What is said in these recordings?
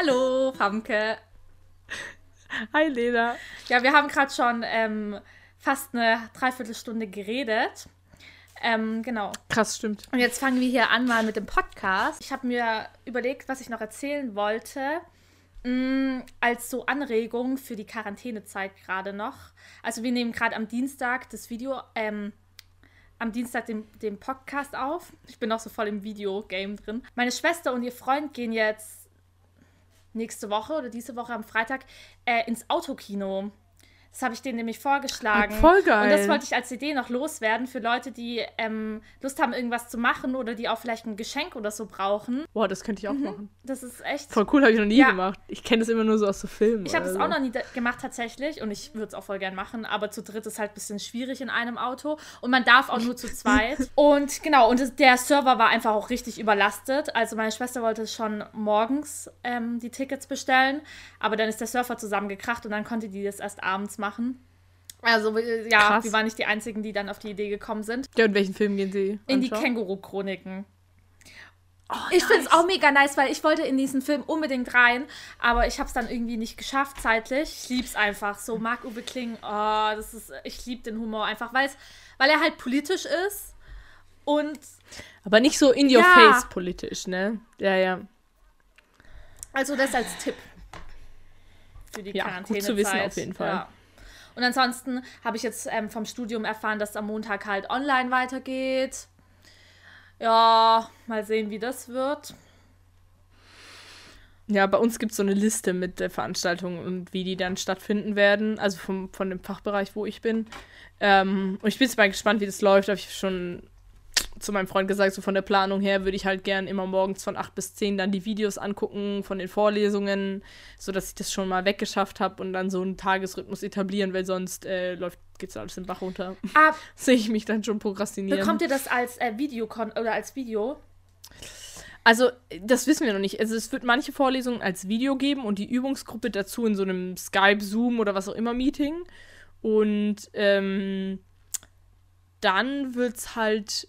Hallo, Famke. Hi, Lena. Ja, wir haben gerade schon ähm, fast eine Dreiviertelstunde geredet. Ähm, genau. Krass, stimmt. Und jetzt fangen wir hier an mal mit dem Podcast. Ich habe mir überlegt, was ich noch erzählen wollte. Mh, als so Anregung für die Quarantänezeit gerade noch. Also wir nehmen gerade am Dienstag das Video, ähm, am Dienstag den, den Podcast auf. Ich bin noch so voll im Videogame drin. Meine Schwester und ihr Freund gehen jetzt nächste Woche oder diese Woche am Freitag äh, ins Autokino. Das habe ich denen nämlich vorgeschlagen. Voll geil. Und das wollte ich als Idee noch loswerden für Leute, die ähm, Lust haben, irgendwas zu machen oder die auch vielleicht ein Geschenk oder so brauchen. Boah, das könnte ich auch machen. Das ist echt. Voll cool, habe ich noch nie Ja. gemacht. Ich kenne das immer nur so aus so Filmen. Ich habe das oder auch noch nie gemacht tatsächlich und ich würde es auch voll gern machen, aber zu dritt ist halt ein bisschen schwierig in einem Auto und man darf auch nur zu zweit. Und genau, und der Server war einfach auch richtig überlastet. Also meine Schwester wollte schon morgens ähm, die Tickets bestellen, aber dann ist der Server zusammengekracht und dann konnte die das erst abends machen. Also äh, ja, Krass. wir waren nicht die Einzigen, die dann auf die Idee gekommen sind. Ja, und welchen Film gehen Sie? In die? Känguru-Chroniken. ich finde es auch mega nice, weil ich wollte in diesen Film unbedingt rein, aber ich habe es dann irgendwie nicht geschafft zeitlich. Ich lieb's einfach. So Marc-Uwe Kling, oh, das ist, ich liebe den Humor einfach, weil's, weil er halt politisch ist und Aber nicht so in your Ja. face politisch, ne? Ja, ja. also das als Tipp für die Ja, gut Quarantänezeit. zu wissen auf jeden Fall. Ja. Und ansonsten habe ich jetzt ähm, vom Studium erfahren, dass am Montag halt online weitergeht. Ja, mal sehen, wie das wird. Ja, bei uns gibt es so eine Liste mit der Veranstaltungen und wie die dann stattfinden werden. Also vom, von dem Fachbereich, wo ich bin. Ähm, und ich bin jetzt mal gespannt, wie das läuft. Habe ich schon zu meinem Freund gesagt, so von der Planung her würde ich halt gern immer morgens von 8 bis 10 dann die Videos angucken von den Vorlesungen, sodass ich das schon mal weggeschafft habe und dann so einen Tagesrhythmus etablieren, weil sonst äh, läuft, geht's alles den Bach runter. Ah, Sehe ich mich dann schon prokrastinieren. bekommt ihr das als äh, Videokon oder als Video? Also, das wissen wir noch nicht. Also, es wird manche Vorlesungen als Video geben und die Übungsgruppe dazu in so einem Skype, Zoom oder was auch immer Meeting. Und ähm, dann wird es halt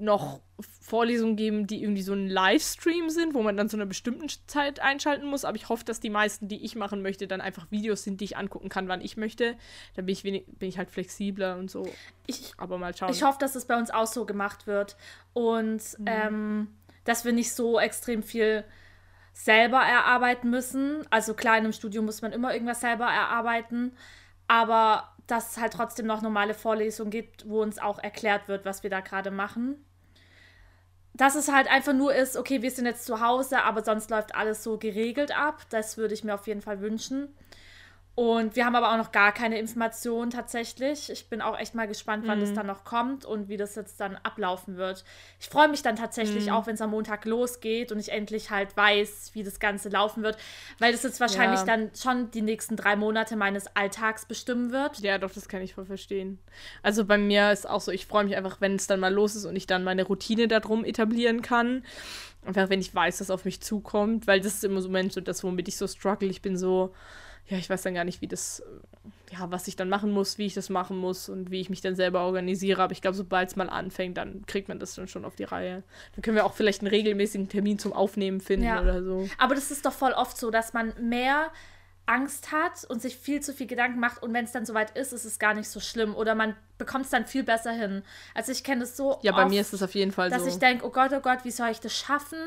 noch Vorlesungen geben, die irgendwie so ein Livestream sind, wo man dann zu einer bestimmten Zeit einschalten muss. Aber ich hoffe, dass die meisten, die ich machen möchte, dann einfach Videos sind, die ich angucken kann, wann ich möchte. Dann bin ich, wenig, bin ich halt flexibler und so. Ich, Aber mal schauen. ich hoffe, dass es bei uns auch so gemacht wird und ähm, dass wir nicht so extrem viel selber erarbeiten müssen. Also klar, in einem Studium muss man immer irgendwas selber erarbeiten, aber dass es halt trotzdem noch normale Vorlesungen gibt, wo uns auch erklärt wird, was wir da gerade machen. Dass es halt einfach nur ist, okay, wir sind jetzt zu Hause, aber sonst läuft alles so geregelt ab. Das würde ich mir auf jeden Fall wünschen. Und wir haben aber auch noch gar keine Informationen tatsächlich. Ich bin auch echt mal gespannt, wann das dann noch kommt und wie das jetzt dann ablaufen wird. Ich freue mich dann tatsächlich auch, wenn es am Montag losgeht und ich endlich halt weiß, wie das Ganze laufen wird, weil das jetzt wahrscheinlich Ja. dann schon die nächsten drei Monate meines Alltags bestimmen wird. Ja, doch, das kann ich voll verstehen. Also bei mir ist auch so, ich freue mich einfach, wenn es dann mal los ist und ich dann meine Routine darum etablieren kann. Einfach, wenn ich weiß, dass auf mich zukommt, weil das ist im Moment so das, womit ich so struggle. Ich bin so, ja, ich weiß dann gar nicht, wie das, äh, ja, was ich dann machen muss, wie ich das machen muss und wie ich mich dann selber organisiere. Aber ich glaube, sobald es mal anfängt, dann kriegt man das dann schon auf die Reihe. Dann können wir auch vielleicht einen regelmäßigen Termin zum Aufnehmen finden Ja. oder so. Aber das ist doch voll oft so, dass man mehr Angst hat und sich viel zu viel Gedanken macht und wenn es dann soweit ist, ist es gar nicht so schlimm oder man bekommt es dann viel besser hin. Also ich kenne das so Ja, bei oft, mir ist das auf jeden Fall dass so. ich denke, oh Gott, oh Gott, wie soll ich das schaffen?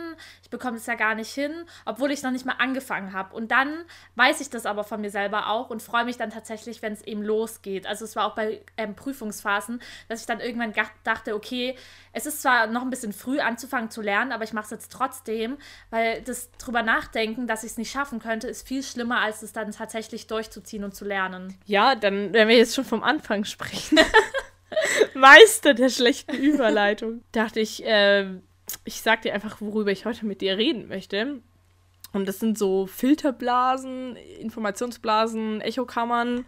Ich bekomme das ja gar nicht hin, obwohl ich noch nicht mal angefangen habe. Und dann weiß ich das aber von mir selber auch und freue mich dann tatsächlich, wenn es eben losgeht. Also es war auch bei ähm, Prüfungsphasen, dass ich dann irgendwann dachte, okay, es ist zwar noch ein bisschen früh anzufangen zu lernen, aber ich mache es jetzt trotzdem, weil das drüber nachdenken, dass ich es nicht schaffen könnte, ist viel schlimmer, als es dann tatsächlich durchzuziehen und zu lernen. Ja, dann, wenn wir jetzt schon vom Anfang sprechen. Meister der schlechten Überleitung. Dachte ich, äh, ich sag dir einfach, worüber ich heute mit dir reden möchte. Und das sind so Filterblasen, Informationsblasen, Echokammern.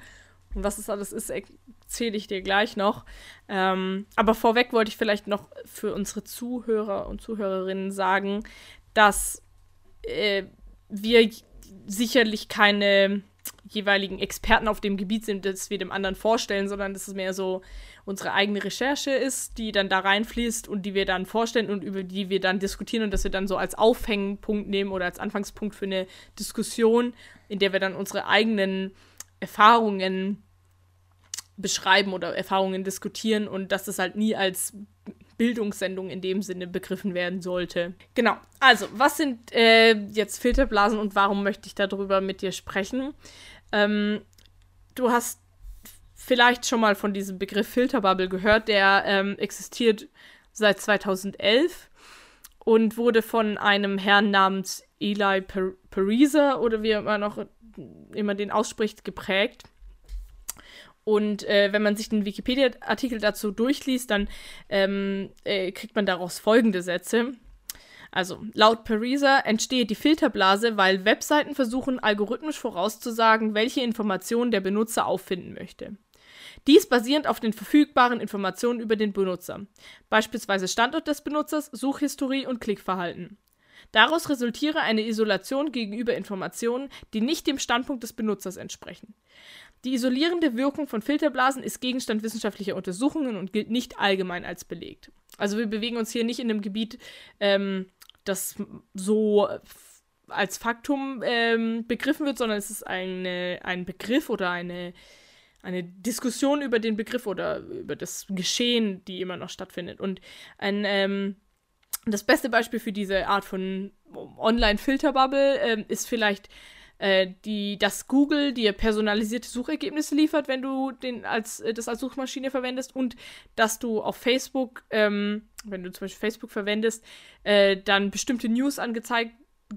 Und was das alles ist, erzähle ich dir gleich noch. Ähm, aber vorweg wollte ich vielleicht noch für unsere Zuhörer und Zuhörerinnen sagen, dass äh, wir sicherlich keine jeweiligen Experten auf dem Gebiet sind, dass wir dem anderen vorstellen, sondern dass es mehr so unsere eigene Recherche ist, die dann da reinfließt und die wir dann vorstellen und über die wir dann diskutieren und dass wir dann so als Aufhängpunkt nehmen oder als Anfangspunkt für eine Diskussion, in der wir dann unsere eigenen Erfahrungen beschreiben oder Erfahrungen diskutieren und dass das halt nie als Bildungssendung in dem Sinne begriffen werden sollte. Genau, also was sind äh, jetzt Filterblasen und warum möchte ich darüber mit dir sprechen? Ähm, du hast vielleicht schon mal von diesem Begriff Filterbubble gehört, der ähm, existiert seit 2011 und wurde von einem Herrn namens Eli Pariser oder wie man noch immer den ausspricht, geprägt. Und äh, wenn man sich den Wikipedia-Artikel dazu durchliest, dann ähm, äh, kriegt man daraus folgende Sätze. Also, laut Pariser entsteht die Filterblase, weil Webseiten versuchen, algorithmisch vorauszusagen, welche Informationen der Benutzer auffinden möchte. Dies basierend auf den verfügbaren Informationen über den Benutzer, beispielsweise Standort des Benutzers, Suchhistorie und Klickverhalten. Daraus resultiere eine Isolation gegenüber Informationen, die nicht dem Standpunkt des Benutzers entsprechen. Die isolierende Wirkung von Filterblasen ist Gegenstand wissenschaftlicher Untersuchungen und gilt nicht allgemein als belegt. Also wir bewegen uns hier nicht in einem Gebiet, ähm, das so als Faktum ähm, begriffen wird, sondern es ist eine, ein Begriff oder eine, eine Diskussion über den Begriff oder über das Geschehen, die immer noch stattfindet. Und ein, ähm, das beste Beispiel für diese Art von Online-Filterbubble ähm, ist vielleicht die, dass Google dir personalisierte Suchergebnisse liefert, wenn du den als, äh, das als Suchmaschine verwendest und dass du auf Facebook, ähm, wenn du zum Beispiel Facebook verwendest, äh, dann bestimmte News angezeigt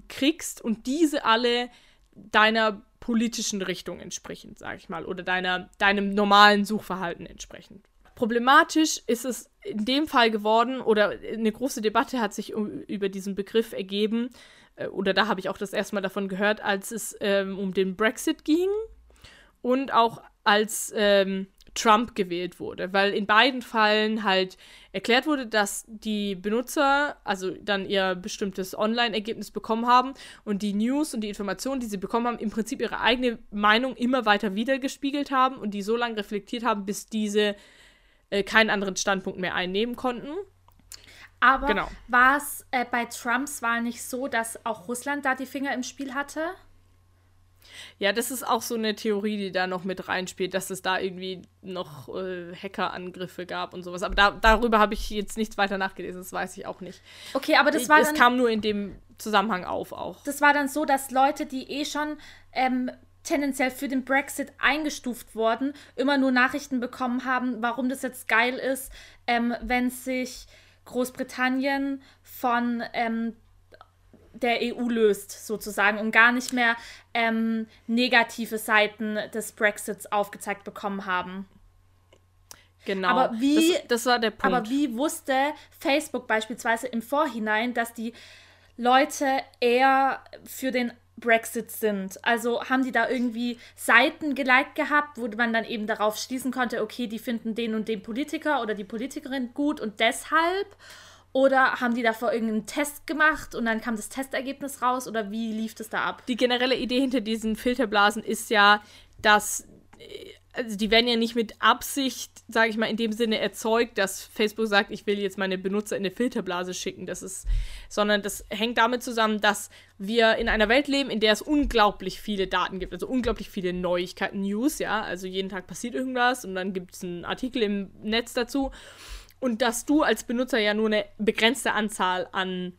kriegst und diese alle deiner politischen Richtung entsprechend, sag ich mal, oder deiner, deinem normalen Suchverhalten entsprechend. Problematisch ist es in dem Fall geworden, oder eine große Debatte hat sich über diesen Begriff ergeben, äh, oder da habe ich auch das erste Mal davon gehört, als es ähm, um den Brexit ging und auch als ähm, Trump gewählt wurde, weil in beiden Fällen halt erklärt wurde, dass die Benutzer also dann ihr bestimmtes Online-Ergebnis bekommen haben und die News und die Informationen, die sie bekommen haben, im Prinzip ihre eigene Meinung immer weiter wiedergespiegelt haben und die so lange reflektiert haben, bis diese äh, keinen anderen Standpunkt mehr einnehmen konnten. Aber genau. war es äh, bei Trumps Wahl nicht so, dass auch Russland da die Finger im Spiel hatte? Ja, das ist auch so eine Theorie, die da noch mit reinspielt, dass es da irgendwie noch äh, Hackerangriffe gab und sowas. Aber da, darüber habe ich jetzt nichts weiter nachgelesen, das weiß ich auch nicht. Okay, aber das war. Es kam nur in dem Zusammenhang auf auch. Das war dann so, dass Leute, die eh schon ähm, tendenziell für den Brexit eingestuft wurden, immer nur Nachrichten bekommen haben, warum das jetzt geil ist, ähm, wenn sich Großbritannien von ähm, der EU löst, sozusagen, und gar nicht mehr ähm, negative Seiten des Brexits aufgezeigt bekommen haben. Genau. Aber wie, das, das war der Punkt. Aber wie wusste Facebook beispielsweise im Vorhinein, dass die Leute eher für den Brexit sind. Also haben die da irgendwie Seiten geliked gehabt, wo man dann eben darauf schließen konnte, okay, die finden den und den Politiker oder die Politikerin gut und deshalb. Oder haben die davor irgendeinen Test gemacht und dann kam das Testergebnis raus oder wie lief das da ab? Die generelle Idee hinter diesen Filterblasen ist ja, dass äh, also die werden ja nicht mit Absicht, sage ich mal, in dem Sinne erzeugt, dass Facebook sagt, ich will jetzt meine Benutzer in eine Filterblase schicken. Das ist, sondern das hängt damit zusammen, dass wir in einer Welt leben, in der es unglaublich viele Daten gibt, also unglaublich viele Neuigkeiten, News, ja. Also jeden Tag passiert irgendwas und dann gibt es einen Artikel im Netz dazu. Und dass du als Benutzer ja nur eine begrenzte Anzahl an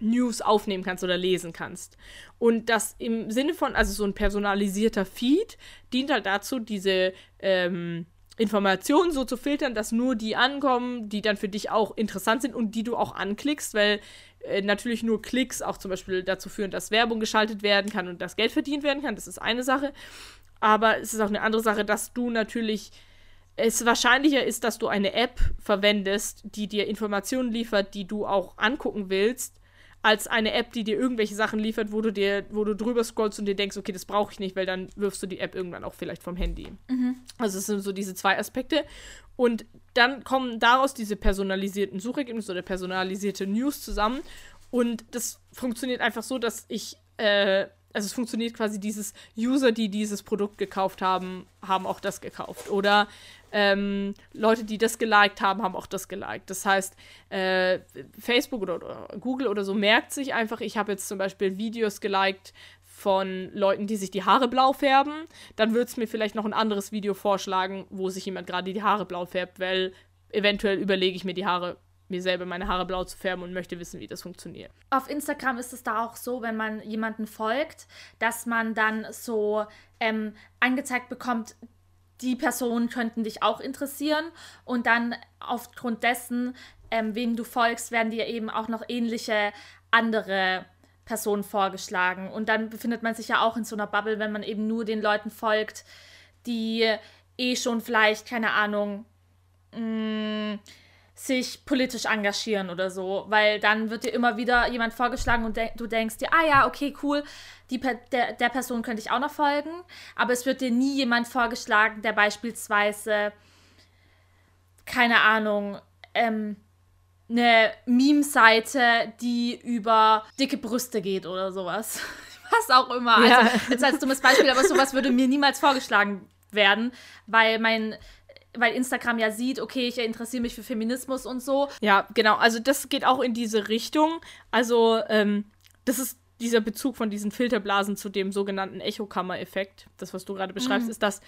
News aufnehmen kannst oder lesen kannst. Und das im Sinne von, also so ein personalisierter Feed dient halt dazu, diese ähm, Informationen so zu filtern, dass nur die ankommen, die dann für dich auch interessant sind und die du auch anklickst, weil äh, natürlich nur Klicks auch zum Beispiel dazu führen, dass Werbung geschaltet werden kann und dass Geld verdient werden kann. Das ist eine Sache. Aber es ist auch eine andere Sache, dass du natürlich es wahrscheinlicher ist, dass du eine App verwendest, die dir Informationen liefert, die du auch angucken willst, als eine App, die dir irgendwelche Sachen liefert, wo du dir, wo du drüber scrollst und dir denkst, okay, das brauche ich nicht, weil dann wirfst du die App irgendwann auch vielleicht vom Handy. Mhm. Also es sind so diese zwei Aspekte. Und dann kommen daraus diese personalisierten Suchergebnisse oder personalisierte News zusammen. Und das funktioniert einfach so, dass ich äh, also es funktioniert quasi dieses User, die dieses Produkt gekauft haben, haben auch das gekauft. Oder ähm, Leute, die das geliked haben, haben auch das geliked. Das heißt, äh, Facebook oder, oder, Google oder so merkt sich einfach, ich habe jetzt zum Beispiel Videos geliked von Leuten, die sich die Haare blau färben. Dann würde es mir vielleicht noch ein anderes Video vorschlagen, wo sich jemand gerade die Haare blau färbt, weil eventuell überlege ich mir die Haare mir selber meine Haare blau zu färben und möchte wissen, wie das funktioniert. Auf Instagram ist es da auch so, wenn man jemanden folgt, dass man dann so ähm, angezeigt bekommt, die Personen könnten dich auch interessieren und dann aufgrund dessen, ähm, wem du folgst, werden dir eben auch noch ähnliche andere Personen vorgeschlagen. Und dann befindet man sich ja auch in so einer Bubble, wenn man eben nur den Leuten folgt, die eh schon vielleicht, keine Ahnung, mh, mm, sich politisch engagieren oder so, weil dann wird dir immer wieder jemand vorgeschlagen und de du denkst dir, ah ja, okay, cool, die der, der Person könnte ich auch noch folgen, aber es wird dir nie jemand vorgeschlagen, der beispielsweise, keine Ahnung, ähm, eine Meme-Seite, die über dicke Brüste geht oder sowas. Was auch immer. Ja. Also, jetzt als dummes Beispiel, aber sowas würde mir niemals vorgeschlagen werden, weil mein weil Instagram ja sieht, okay, ich interessiere mich für Feminismus und so. Ja, genau. Also das geht auch in diese Richtung. Also ähm, das ist dieser Bezug von diesen Filterblasen zu dem sogenannten Echokammer-Effekt, das, was du gerade beschreibst, mhm. ist, dass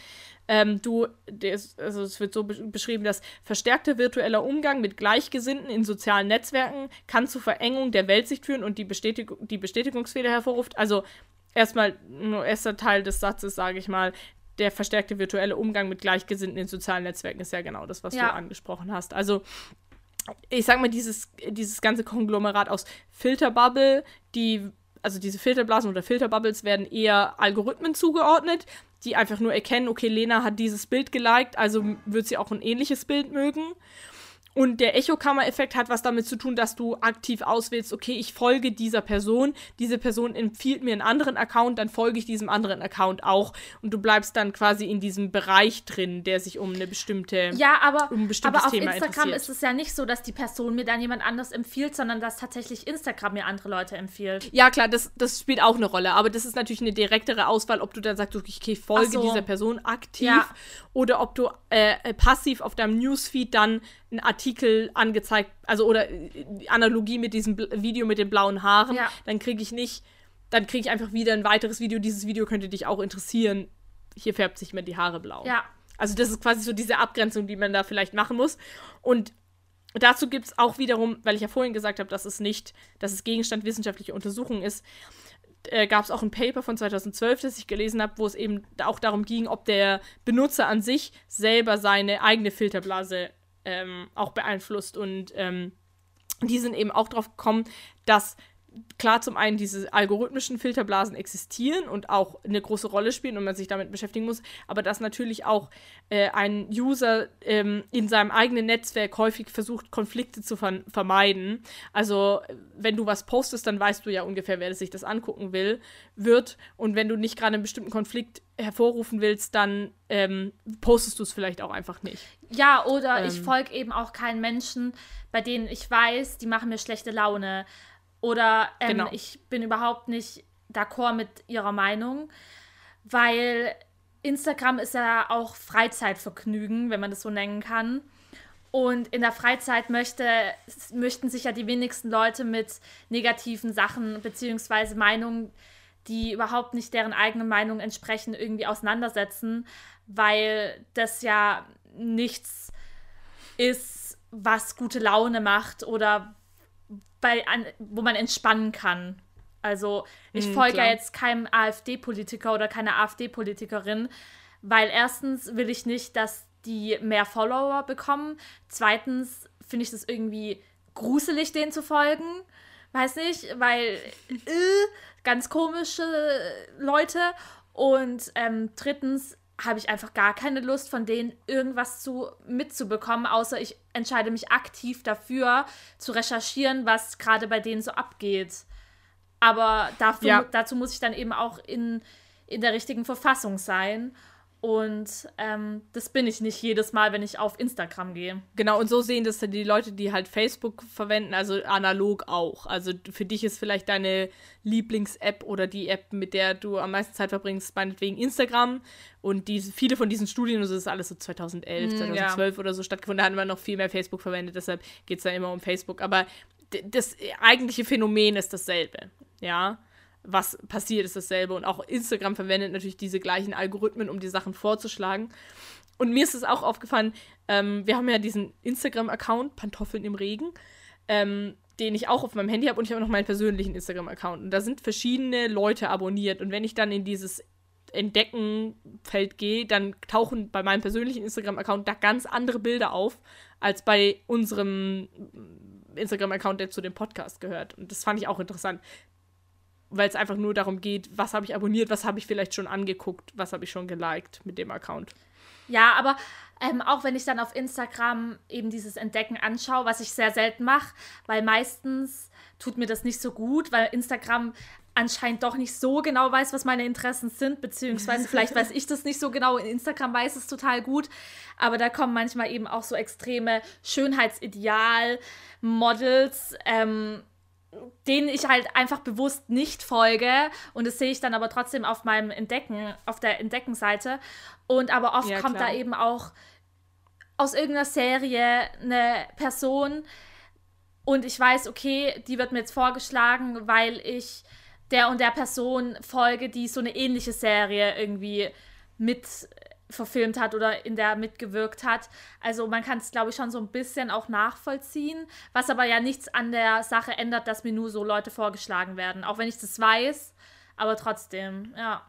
ähm, du, ist, also es wird so beschrieben, dass verstärkter virtueller Umgang mit Gleichgesinnten in sozialen Netzwerken kann zu Verengung der Weltsicht führen und die, Bestätig die Bestätigungsfehler hervorruft. Also erstmal, nur erster Teil des Satzes, sage ich mal, der verstärkte virtuelle Umgang mit Gleichgesinnten in sozialen Netzwerken ist ja genau das, was ja. du angesprochen hast. Also ich sag mal, dieses, dieses ganze Konglomerat aus Filterbubble, die, also diese Filterblasen oder Filterbubbles werden eher Algorithmen zugeordnet, die einfach nur erkennen, okay, Lena hat dieses Bild geliked, also wird sie auch ein ähnliches Bild mögen. Und der Echokammer-Effekt hat was damit zu tun, dass du aktiv auswählst, okay, ich folge dieser Person, diese Person empfiehlt mir einen anderen Account, dann folge ich diesem anderen Account auch und du bleibst dann quasi in diesem Bereich drin, der sich um eine bestimmte Ja, aber, um aber auf Thema Instagram ist es ja nicht so, dass die Person mir dann jemand anders empfiehlt, sondern dass tatsächlich Instagram mir andere Leute empfiehlt. Ja, klar, das, das spielt auch eine Rolle, aber das ist natürlich eine direktere Auswahl, ob du dann sagst, okay, ich folge so. dieser Person aktiv ja. oder ob du äh, passiv auf deinem Newsfeed dann einen Artikel angezeigt, also oder äh, Analogie mit diesem Video mit den blauen Haaren, ja. dann kriege ich nicht, dann kriege ich einfach wieder ein weiteres Video. Dieses Video könnte dich auch interessieren. Hier färbt sich mir die Haare blau. Ja. Also das ist quasi so diese Abgrenzung, die man da vielleicht machen muss. Und dazu gibt es auch wiederum, weil ich ja vorhin gesagt habe, dass es nicht, dass es Gegenstand wissenschaftlicher Untersuchungen ist, äh, gab es auch ein Paper von 2012, das ich gelesen habe, wo es eben auch darum ging, ob der Benutzer an sich selber seine eigene Filterblase ähm, auch beeinflusst. Und ähm, die sind eben auch drauf gekommen, dass klar zum einen diese algorithmischen Filterblasen existieren und auch eine große Rolle spielen und man sich damit beschäftigen muss, aber dass natürlich auch äh, ein User ähm, in seinem eigenen Netzwerk häufig versucht, Konflikte zu ver vermeiden. Also wenn du was postest, dann weißt du ja ungefähr, wer sich das angucken will, wird. Und wenn du nicht gerade einen bestimmten Konflikt hervorrufen willst, dann ähm, postest du es vielleicht auch einfach nicht. Ja, oder ähm, ich folge eben auch keinen Menschen, bei denen ich weiß, die machen mir schlechte Laune. Oder ähm, genau. ich bin überhaupt nicht d'accord mit ihrer Meinung, weil Instagram ist ja auch Freizeitvergnügen, wenn man das so nennen kann. Und in der Freizeit möchte, möchten sich ja die wenigsten Leute mit negativen Sachen bzw. Meinungen, die überhaupt nicht deren eigenen Meinung entsprechen, irgendwie auseinandersetzen, weil das ja nichts ist, was gute Laune macht oder bei, an, wo man entspannen kann. Also ich mhm, folge ja jetzt keinem AfD-Politiker oder keiner AfD-Politikerin, weil erstens will ich nicht, dass die mehr Follower bekommen. Zweitens finde ich das irgendwie gruselig, denen zu folgen. Weiß nicht, weil äh, ganz komische Leute. Und ähm, drittens habe ich einfach gar keine Lust, von denen irgendwas zu mitzubekommen, außer ich entscheide mich aktiv dafür, zu recherchieren, was gerade bei denen so abgeht. Aber dafür, ja. dazu muss ich dann eben auch in, in der richtigen Verfassung sein. Und ähm, das bin ich nicht jedes Mal, wenn ich auf Instagram gehe. Genau, und so sehen das dann die Leute, die halt Facebook verwenden, also analog auch. Also für dich ist vielleicht deine Lieblings-App oder die App, mit der du am meisten Zeit verbringst, meinetwegen Instagram. Und diese, viele von diesen Studien, das ist alles so 2011, mm, 2012 ja. oder so stattgefunden, da hatten wir noch viel mehr Facebook verwendet, deshalb geht es dann immer um Facebook. Aber das eigentliche Phänomen ist dasselbe, ja was passiert, ist dasselbe. Und auch Instagram verwendet natürlich diese gleichen Algorithmen, um die Sachen vorzuschlagen. Und mir ist es auch aufgefallen, ähm, wir haben ja diesen Instagram-Account, Pantoffeln im Regen, ähm, den ich auch auf meinem Handy habe und ich habe noch meinen persönlichen Instagram-Account. Und da sind verschiedene Leute abonniert. Und wenn ich dann in dieses Entdecken-Feld gehe, dann tauchen bei meinem persönlichen Instagram-Account da ganz andere Bilder auf, als bei unserem Instagram-Account, der zu dem Podcast gehört. Und das fand ich auch interessant weil es einfach nur darum geht, was habe ich abonniert, was habe ich vielleicht schon angeguckt, was habe ich schon geliked mit dem Account. Ja, aber ähm, auch wenn ich dann auf Instagram eben dieses Entdecken anschaue, was ich sehr selten mache, weil meistens tut mir das nicht so gut, weil Instagram anscheinend doch nicht so genau weiß, was meine Interessen sind, beziehungsweise vielleicht weiß ich das nicht so genau. Instagram weiß es total gut, aber da kommen manchmal eben auch so extreme Schönheitsideal-Models. Ähm, denen ich halt einfach bewusst nicht folge und das sehe ich dann aber trotzdem auf meinem Entdecken, auf der Entdeckenseite. Und aber oft ja, kommt da eben auch aus irgendeiner Serie eine Person und ich weiß, okay, die wird mir jetzt vorgeschlagen, weil ich der und der Person folge, die so eine ähnliche Serie irgendwie mit verfilmt hat oder in der mitgewirkt hat. Also man kann es, glaube ich, schon so ein bisschen auch nachvollziehen, was aber ja nichts an der Sache ändert, dass mir nur so Leute vorgeschlagen werden. Auch wenn ich das weiß, aber trotzdem, ja.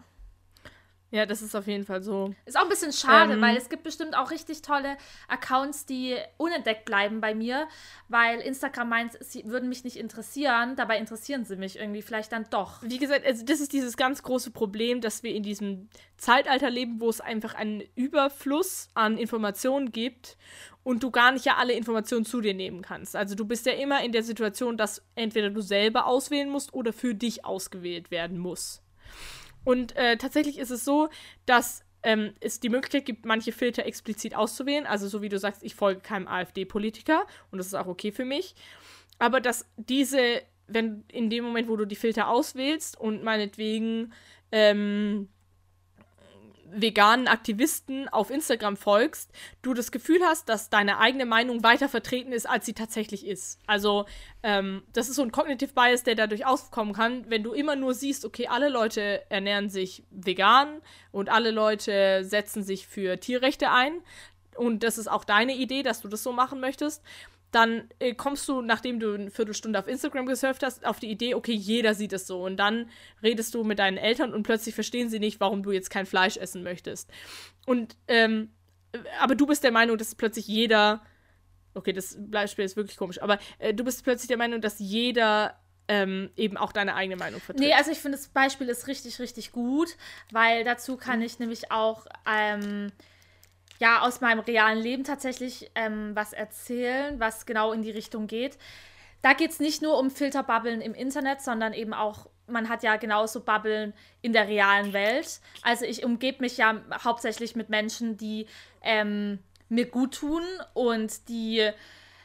Ja, das ist auf jeden Fall so. Ist auch ein bisschen schade, ähm, weil es gibt bestimmt auch richtig tolle Accounts, die unentdeckt bleiben bei mir, weil Instagram meint, sie würden mich nicht interessieren. Dabei interessieren sie mich irgendwie vielleicht dann doch. Wie gesagt, also das ist dieses ganz große Problem, dass wir in diesem Zeitalter leben, wo es einfach einen Überfluss an Informationen gibt und du gar nicht ja alle Informationen zu dir nehmen kannst. Also du bist ja immer in der Situation, dass entweder du selber auswählen musst oder für dich ausgewählt werden muss. Und äh, tatsächlich ist es so, dass ähm, es die Möglichkeit gibt, manche Filter explizit auszuwählen. Also so wie du sagst, ich folge keinem AfD-Politiker und das ist auch okay für mich. Aber dass diese, wenn in dem Moment, wo du die Filter auswählst und meinetwegen ähm, veganen Aktivisten auf Instagram folgst, du das Gefühl hast, dass deine eigene Meinung weiter vertreten ist, als sie tatsächlich ist. Also, ähm, das ist so ein Cognitive Bias, der dadurch aufkommen kann, wenn du immer nur siehst, okay, alle Leute ernähren sich vegan und alle Leute setzen sich für Tierrechte ein. Und das ist auch deine Idee, dass du das so machen möchtest dann äh, kommst du, nachdem du eine Viertelstunde auf Instagram gesurft hast, auf die Idee, okay, jeder sieht es so. Und dann redest du mit deinen Eltern und plötzlich verstehen sie nicht, warum du jetzt kein Fleisch essen möchtest. Und, ähm, aber du bist der Meinung, dass plötzlich jeder, okay, das Beispiel ist wirklich komisch, aber äh, du bist plötzlich der Meinung, dass jeder ähm, eben auch deine eigene Meinung vertritt. Nee, also ich finde, das Beispiel ist richtig, richtig gut, weil dazu kann mhm. ich nämlich auch, ähm, ja aus meinem realen Leben tatsächlich ähm, was erzählen, was genau in die Richtung geht. Da geht es nicht nur um Filterbubbeln im Internet, sondern eben auch, man hat ja genauso Bubbeln in der realen Welt. Also ich umgebe mich ja hauptsächlich mit Menschen, die ähm, mir gut tun und die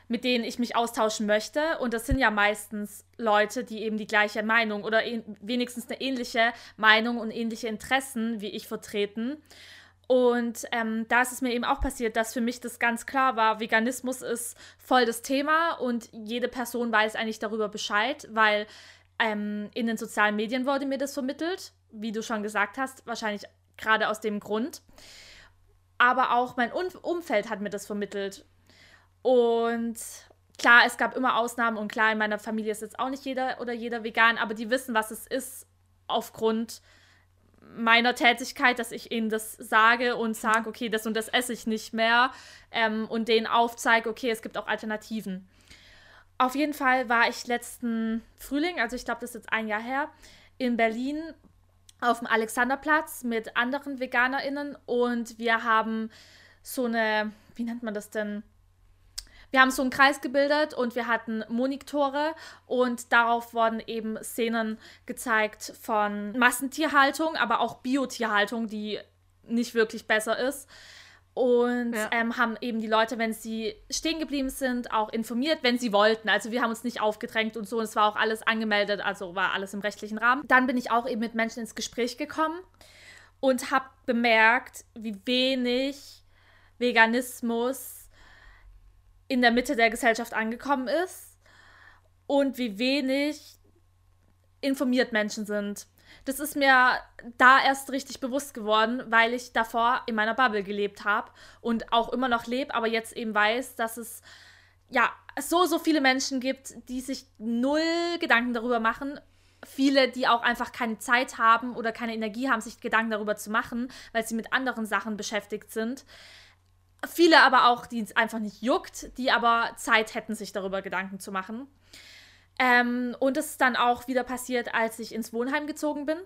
mit denen ich mich austauschen möchte. Und das sind ja meistens Leute, die eben die gleiche Meinung oder wenigstens eine ähnliche Meinung und ähnliche Interessen wie ich vertreten. Und ähm, da ist es mir eben auch passiert, dass für mich das ganz klar war, Veganismus ist voll das Thema und jede Person weiß eigentlich darüber Bescheid, weil ähm, in den sozialen Medien wurde mir das vermittelt, wie du schon gesagt hast, wahrscheinlich gerade aus dem Grund. Aber auch mein um Umfeld hat mir das vermittelt. Und klar, es gab immer Ausnahmen und klar, in meiner Familie ist jetzt auch nicht jeder oder jeder vegan, aber die wissen, was es ist aufgrund meiner Tätigkeit, dass ich ihnen das sage und sage, okay, das und das esse ich nicht mehr ähm, und denen aufzeige, okay, es gibt auch Alternativen. Auf jeden Fall war ich letzten Frühling, also ich glaube, das ist jetzt ein Jahr her, in Berlin auf dem Alexanderplatz mit anderen VeganerInnen und wir haben so eine, wie nennt man das denn? Wir haben so einen Kreis gebildet und wir hatten Monitore und darauf wurden eben Szenen gezeigt von Massentierhaltung, aber auch Biotierhaltung, die nicht wirklich besser ist. Und Ja. ähm, haben eben die Leute, wenn sie stehen geblieben sind, auch informiert, wenn sie wollten. Also wir haben uns nicht aufgedrängt und so. Es war auch alles angemeldet, also war alles im rechtlichen Rahmen. Dann bin ich auch eben mit Menschen ins Gespräch gekommen und habe bemerkt, wie wenig Veganismus in der Mitte der Gesellschaft angekommen ist und wie wenig informiert Menschen sind. Das ist mir da erst richtig bewusst geworden, weil ich davor in meiner Bubble gelebt habe und auch immer noch lebe, aber jetzt eben weiß, dass es ja so, so viele Menschen gibt, die sich null Gedanken darüber machen. Viele, die auch einfach keine Zeit haben oder keine Energie haben, sich Gedanken darüber zu machen, weil sie mit anderen Sachen beschäftigt sind. Viele aber auch, die es einfach nicht juckt, die aber Zeit hätten, sich darüber Gedanken zu machen. Ähm, und es ist dann auch wieder passiert, als ich ins Wohnheim gezogen bin.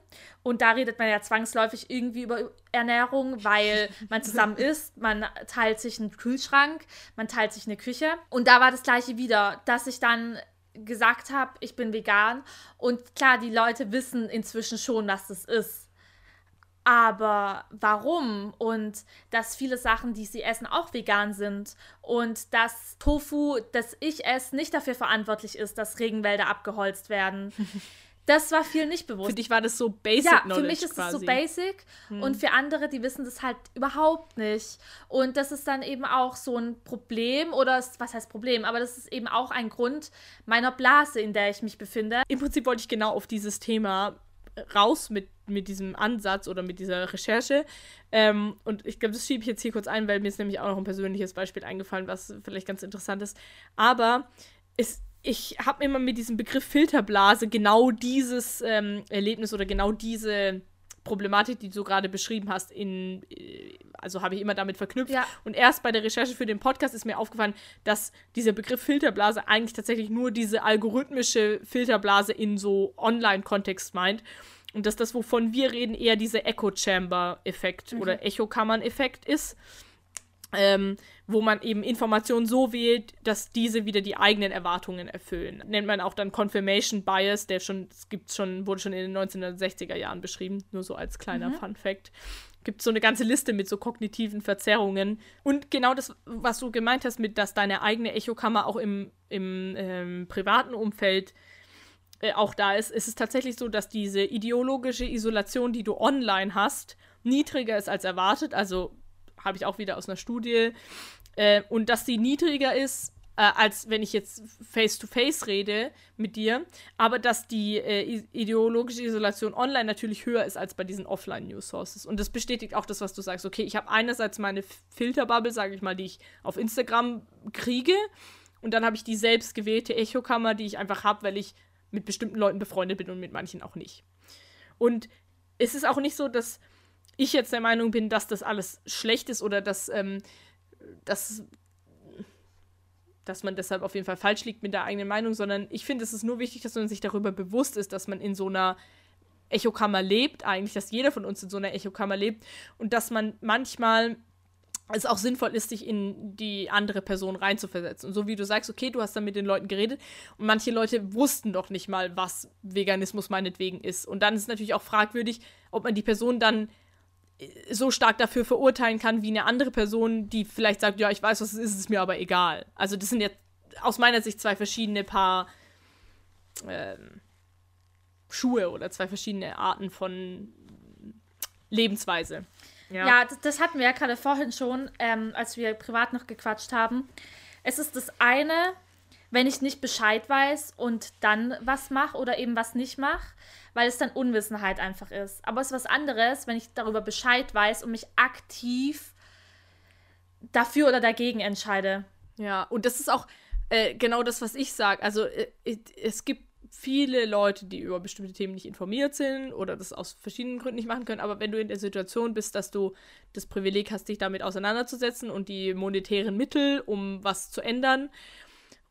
Und da redet man ja zwangsläufig irgendwie über Ernährung, weil man zusammen isst, man teilt sich einen Kühlschrank, man teilt sich eine Küche. Und da war das gleiche wieder, dass ich dann gesagt habe, ich bin vegan. Und klar, die Leute wissen inzwischen schon, was das ist. Aber warum? Und dass viele Sachen, die sie essen, auch vegan sind. Und dass Tofu, das ich esse, nicht dafür verantwortlich ist, dass Regenwälder abgeholzt werden. Das war viel nicht bewusst. Für dich war das so Basic ja, Knowledge für mich ist quasi. es so basic und für andere, die wissen das halt überhaupt nicht. Und das ist dann eben auch so ein Problem oder was heißt Problem, aber das ist eben auch ein Grund meiner Blase, in der ich mich befinde. Im Prinzip wollte ich genau auf dieses Thema raus mit, mit diesem Ansatz oder mit dieser Recherche. Ähm, und ich glaube, das schiebe ich jetzt hier kurz ein, weil mir ist nämlich auch noch ein persönliches Beispiel eingefallen, was vielleicht ganz interessant ist. Aber es, ich habe immer mit diesem Begriff Filterblase genau dieses ähm, Erlebnis oder genau diese Problematik, die du gerade beschrieben hast, in, äh, also habe ich immer damit verknüpft. Ja. Und erst bei der Recherche für den Podcast ist mir aufgefallen, dass dieser Begriff Filterblase eigentlich tatsächlich nur diese algorithmische Filterblase in so Online-Kontext meint. Und dass das, wovon wir reden, eher dieser Echo-Chamber-Effekt oder Echokammern-Effekt ist. Ähm, wo man eben Informationen so wählt, dass diese wieder die eigenen Erwartungen erfüllen. Nennt man auch dann Confirmation Bias, der schon, es gibt schon, wurde schon in den 1960er Jahren beschrieben, nur so als kleiner Fun Fact. Gibt so eine ganze Liste mit so kognitiven Verzerrungen. Und genau das, was du gemeint hast, mit, dass deine eigene Echokammer auch im, im ähm, privaten Umfeld äh, auch da ist, ist es tatsächlich so, dass diese ideologische Isolation, die du online hast, niedriger ist als erwartet. Also habe ich auch wieder aus einer Studie. Äh, und dass sie niedriger ist, äh, als wenn ich jetzt face-to-face rede mit dir. Aber dass die äh, ideologische Isolation online natürlich höher ist als bei diesen Offline-News-Sources. Und das bestätigt auch das, was du sagst. Okay, ich habe einerseits meine Filterbubble, sage ich mal, die ich auf Instagram kriege. Und dann habe ich die selbstgewählte Echokammer, die ich einfach habe, weil ich mit bestimmten Leuten befreundet bin und mit manchen auch nicht. Und es ist auch nicht so, dass ich jetzt der Meinung bin, dass das alles schlecht ist oder dass, ähm, dass, dass man deshalb auf jeden Fall falsch liegt mit der eigenen Meinung, sondern ich finde, es ist nur wichtig, dass man sich darüber bewusst ist, dass man in so einer Echokammer lebt, eigentlich, dass jeder von uns in so einer Echokammer lebt und dass man manchmal es auch sinnvoll ist, sich in die andere Person reinzuversetzen. Und so wie du sagst, okay, du hast dann mit den Leuten geredet und manche Leute wussten doch nicht mal, was Veganismus meinetwegen ist. Und dann ist es natürlich auch fragwürdig, ob man die Person dann äh, so stark dafür verurteilen kann wie eine andere Person, die vielleicht sagt, ja, ich weiß, was es ist, es ist mir aber egal. Also das sind jetzt aus meiner Sicht zwei verschiedene Paar ähm, Schuhe oder zwei verschiedene Arten von Lebensweise. Ja, das, das hatten wir ja gerade vorhin schon, ähm, als wir privat noch gequatscht haben. Es ist das eine, wenn ich nicht Bescheid weiß und dann was mache oder eben was nicht mache, weil es dann Unwissenheit einfach ist. Aber es ist was anderes, wenn ich darüber Bescheid weiß und mich aktiv dafür oder dagegen entscheide. Ja, und das ist auch äh, genau das, was ich sage. Also äh, es gibt viele Leute, die über bestimmte Themen nicht informiert sind oder das aus verschiedenen Gründen nicht machen können. Aber wenn du in der Situation bist, dass du das Privileg hast, dich damit auseinanderzusetzen und die monetären Mittel, um was zu ändern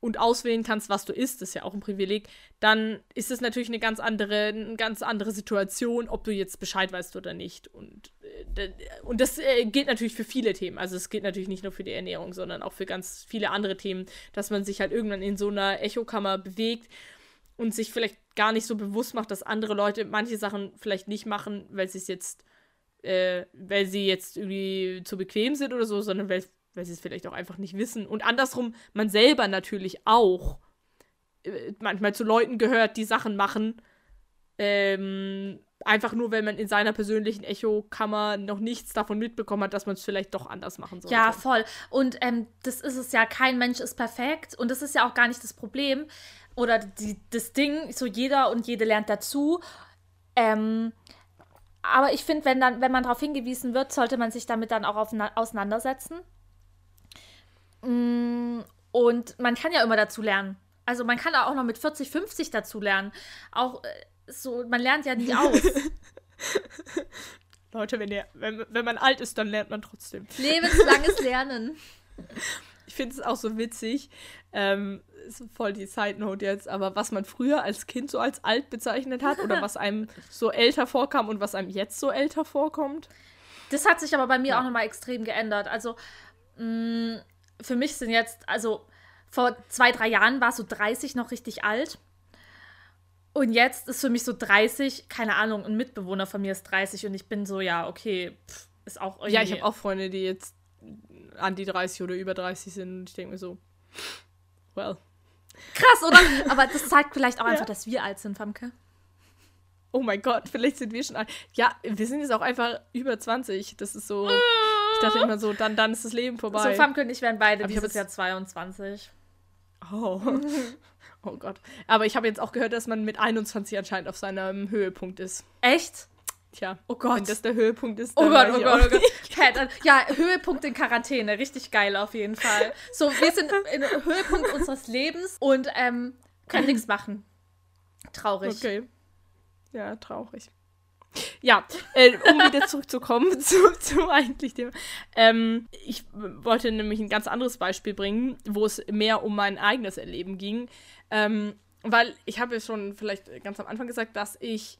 und auswählen kannst, was du isst, ist ja auch ein Privileg, dann ist es natürlich eine ganz andere, eine ganz andere Situation, ob du jetzt Bescheid weißt oder nicht. Und, äh, und das äh, gilt natürlich für viele Themen. Also es gilt natürlich nicht nur für die Ernährung, sondern auch für ganz viele andere Themen, dass man sich halt irgendwann in so einer Echokammer bewegt und sich vielleicht gar nicht so bewusst macht, dass andere Leute manche Sachen vielleicht nicht machen, weil sie es jetzt äh, weil sie jetzt irgendwie zu bequem sind oder so, sondern weil, weil sie es vielleicht auch einfach nicht wissen. Und andersrum, man selber natürlich auch äh, manchmal zu Leuten gehört, die Sachen machen, ähm, einfach nur, wenn man in seiner persönlichen Echokammer noch nichts davon mitbekommen hat, dass man es vielleicht doch anders machen sollte. Ja, voll. Und ähm, das ist es ja, kein Mensch ist perfekt und das ist ja auch gar nicht das Problem oder die, das Ding, so jeder und jede lernt dazu. Ähm, aber ich finde, wenn, wenn man darauf hingewiesen wird, sollte man sich damit dann auch auf, auseinandersetzen. Mm, und man kann ja immer dazu lernen. Also man kann auch noch mit 40, 50 dazu lernen. Auch äh, so, man lernt ja nie aus. Leute, wenn, ihr, wenn, wenn man alt ist, dann lernt man trotzdem. Lebenslanges Lernen. Ich finde es auch so witzig. Ähm, ist voll die Side Note jetzt, aber was man früher als Kind so als alt bezeichnet hat oder was einem so älter vorkam und was einem jetzt so älter vorkommt. Das hat sich aber bei mir ja. auch nochmal extrem geändert. Also, mh, mm, für mich sind jetzt, also vor zwei, drei Jahren war so 30 noch richtig alt. Und jetzt ist für mich so 30, keine Ahnung, ein Mitbewohner von mir ist 30 und ich bin so, ja, okay, pff, ist auch irgendwie. Ja, ich habe auch Freunde, die jetzt an die 30 oder über 30 sind und ich denke mir so, well. Krass, oder? Aber das zeigt vielleicht auch ja. einfach, dass wir alt sind, Famke. Oh mein Gott, vielleicht sind wir schon alt. Ja, wir sind jetzt auch einfach über 20. Das ist so. Ich dachte immer so, dann, dann ist das Leben vorbei. So, Famke und ich werden beide Aber dieses Jahr 22. Oh. Oh Gott. Aber ich habe jetzt auch gehört, dass man mit 21 anscheinend auf seinem Höhepunkt ist. Echt? Tja. Oh Gott. Wenn das der Höhepunkt ist. Oh Gott, oh Gott, oh Gott. ja, Höhepunkt in Quarantäne. Richtig geil auf jeden Fall. So, wir sind im Höhepunkt unseres Lebens und ähm, können nichts machen. Traurig. Okay. Ja, traurig. Ja, äh, um wieder zurückzukommen zu, zum eigentlichen Thema. Ähm, ich wollte nämlich ein ganz anderes Beispiel bringen, wo es mehr um mein eigenes Erleben ging. Ähm, weil ich habe ja schon vielleicht ganz am Anfang gesagt, dass ich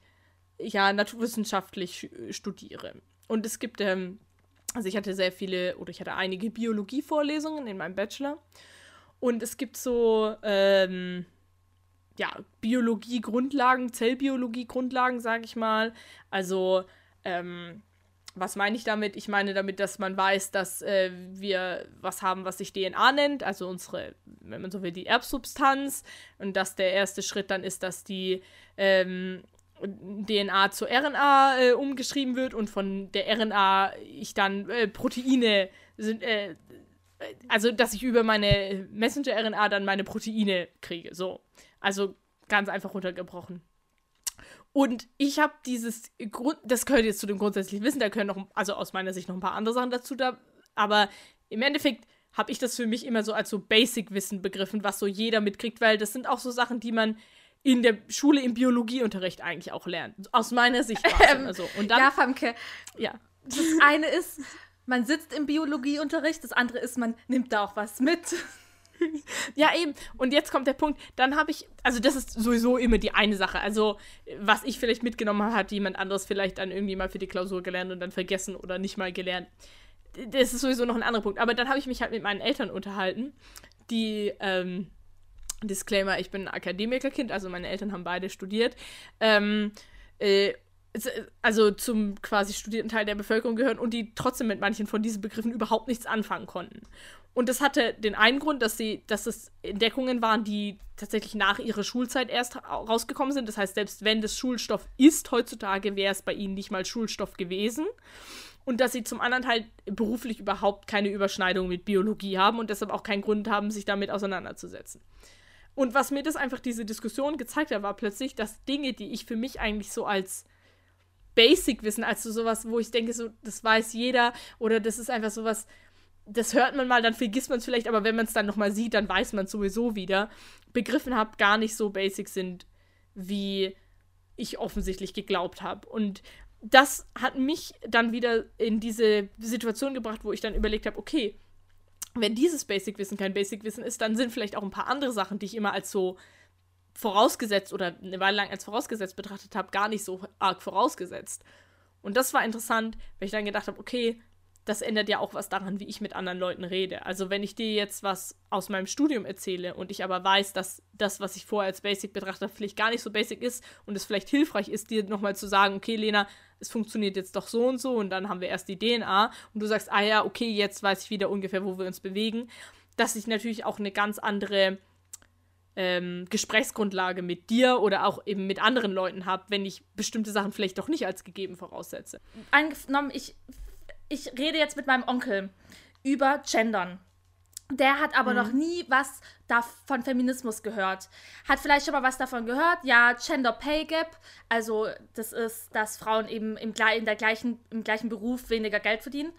ja naturwissenschaftlich studiere. Und es gibt, ähm, also ich hatte sehr viele, oder ich hatte einige Biologievorlesungen in meinem Bachelor. Und es gibt so, ähm, ja, Biologie-Grundlagen, Zellbiologie-Grundlagen, sage ich mal. Also, ähm, was meine ich damit? Ich meine damit, dass man weiß, dass äh, wir was haben, was sich DNA nennt, also unsere, wenn man so will, die Erbsubstanz. Und dass der erste Schritt dann ist, dass die ähm, DNA zu RNA äh, umgeschrieben wird und von der RNA ich dann äh, Proteine sind, äh, also dass ich über meine Messenger-RNA dann meine Proteine kriege. So. Also ganz einfach runtergebrochen. Und ich habe dieses Grund, das gehört jetzt zu dem grundsätzlichen Wissen, da können noch, also aus meiner Sicht noch ein paar andere Sachen dazu da, aber im Endeffekt habe ich das für mich immer so als so Basic-Wissen begriffen, was so jeder mitkriegt, weil das sind auch so Sachen, die man in der Schule im Biologieunterricht eigentlich auch lernt. Aus meiner Sicht ähm, so. Und dann, ja, Famke. Ja. Das eine ist, man sitzt im Biologieunterricht, das andere ist, man nimmt da auch was mit ja, eben. Und jetzt kommt der Punkt, dann habe ich, also das ist sowieso immer die eine Sache. Also, was ich vielleicht mitgenommen habe, hat jemand anderes vielleicht dann irgendwie mal für die Klausur gelernt und dann vergessen oder nicht mal gelernt. Das ist sowieso noch ein anderer Punkt. Aber dann habe ich mich halt mit meinen Eltern unterhalten, die, ähm, Disclaimer, ich bin ein Akademikerkind, also meine Eltern haben beide studiert. Ähm, äh, also zum quasi studierten Teil der Bevölkerung gehören und die trotzdem mit manchen von diesen Begriffen überhaupt nichts anfangen konnten. Und das hatte den einen Grund, dass sie, dass es Entdeckungen waren, die tatsächlich nach ihrer Schulzeit erst rausgekommen sind. Das heißt, selbst wenn das Schulstoff ist, heutzutage wäre es bei ihnen nicht mal Schulstoff gewesen. Und dass sie zum anderen Teil beruflich überhaupt keine Überschneidung mit Biologie haben und deshalb auch keinen Grund haben, sich damit auseinanderzusetzen. Und was mir das einfach diese Diskussion gezeigt hat, war plötzlich, dass Dinge, die ich für mich eigentlich so als Basic-Wissen, also sowas, wo ich denke, so, das weiß jeder oder das ist einfach sowas, das hört man mal, dann vergisst man es vielleicht, aber wenn man es dann nochmal sieht, dann weiß man es sowieso wieder, begriffen habe, gar nicht so basic sind, wie ich offensichtlich geglaubt habe. Und das hat mich dann wieder in diese Situation gebracht, wo ich dann überlegt habe, okay, wenn dieses Basic-Wissen kein Basic-Wissen ist, dann sind vielleicht auch ein paar andere Sachen, die ich immer als so vorausgesetzt oder eine Weile lang als vorausgesetzt betrachtet habe, gar nicht so arg vorausgesetzt. Und das war interessant, weil ich dann gedacht habe, okay, das ändert ja auch was daran, wie ich mit anderen Leuten rede. Also wenn ich dir jetzt was aus meinem Studium erzähle und ich aber weiß, dass das, was ich vorher als Basic betrachte, vielleicht gar nicht so basic ist und es vielleicht hilfreich ist, dir nochmal zu sagen, okay, Lena, es funktioniert jetzt doch so und so und dann haben wir erst die DNA und du sagst, ah ja, okay, jetzt weiß ich wieder ungefähr, wo wir uns bewegen, dass ich natürlich auch eine ganz andere ähm, Gesprächsgrundlage mit dir oder auch eben mit anderen Leuten habe, wenn ich bestimmte Sachen vielleicht doch nicht als gegeben voraussetze. Angenommen, ich, ich rede jetzt mit meinem Onkel über Gendern. Der hat aber mhm. noch nie was von Feminismus gehört. Hat vielleicht schon mal was davon gehört. Ja, Gender Pay Gap. Also, das ist, dass Frauen eben im, in der gleichen, im gleichen Beruf weniger Geld verdienen.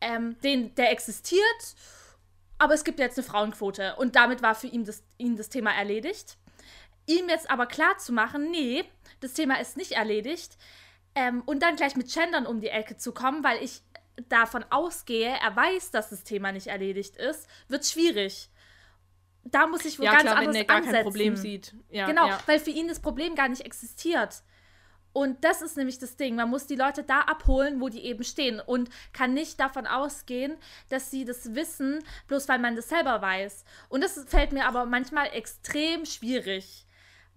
Ähm, den, der existiert aber es gibt jetzt eine Frauenquote und damit war für ihn das, ihn das Thema erledigt. Ihm jetzt aber klar zu machen, nee, das Thema ist nicht erledigt ähm, und dann gleich mit Gendern um die Ecke zu kommen, weil ich davon ausgehe, er weiß, dass das Thema nicht erledigt ist, wird schwierig. Da muss ich wohl ja, ganz klar, anders wenn er gar ansetzen. kein Problem sieht. Ja, genau, ja. weil für ihn das Problem gar nicht existiert. Und das ist nämlich das Ding. Man muss die Leute da abholen, wo die eben stehen und kann nicht davon ausgehen, dass sie das wissen, bloß weil man das selber weiß. Und das fällt mir aber manchmal extrem schwierig.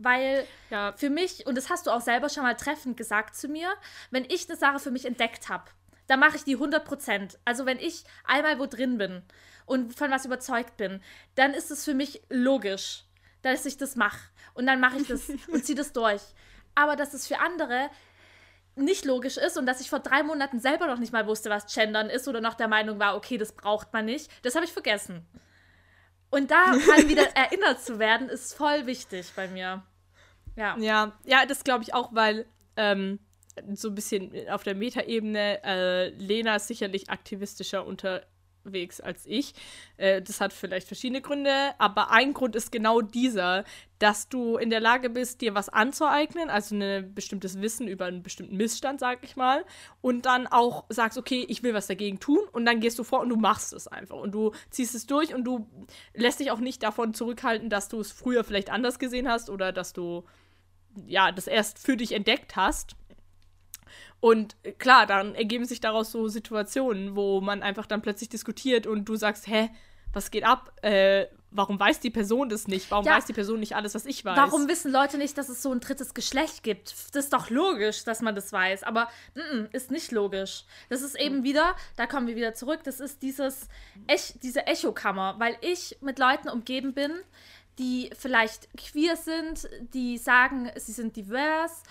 Weil ja. für mich, und das hast du auch selber schon mal treffend gesagt zu mir, wenn ich eine Sache für mich entdeckt habe, dann mache ich die 100%. Also wenn ich einmal wo drin bin und von was überzeugt bin, dann ist es für mich logisch, dass ich das mache. Und dann mache ich das und ziehe das durch aber dass es für andere nicht logisch ist und dass ich vor drei Monaten selber noch nicht mal wusste, was Gendern ist oder noch der Meinung war, okay, das braucht man nicht, das habe ich vergessen. Und daran wieder erinnert zu werden, ist voll wichtig bei mir. Ja. Ja, ja das glaube ich auch, weil ähm, so ein bisschen auf der Metaebene äh, Lena ist sicherlich aktivistischer unter unterwegs als ich. Äh, das hat vielleicht verschiedene Gründe, aber ein Grund ist genau dieser, dass du in der Lage bist, dir was anzueignen, also ein bestimmtes Wissen über einen bestimmten Missstand, sag ich mal, und dann auch sagst, okay, ich will was dagegen tun, und dann gehst du vor und du machst es einfach und du ziehst es durch und du lässt dich auch nicht davon zurückhalten, dass du es früher vielleicht anders gesehen hast oder dass du ja das erst für dich entdeckt hast und klar, dann ergeben sich daraus so Situationen, wo man einfach dann plötzlich diskutiert und du sagst, hä, was geht ab? Äh, warum weiß die Person das nicht? Warum ja, weiß die Person nicht alles, was ich weiß? Warum wissen Leute nicht, dass es so ein drittes Geschlecht gibt? Das ist doch logisch, dass man das weiß. Aber n -n, ist nicht logisch. Das ist eben wieder, da kommen wir wieder zurück, das ist dieses Ech diese Echokammer, weil ich mit Leuten umgeben bin, die vielleicht queer sind, die sagen, sie sind divers,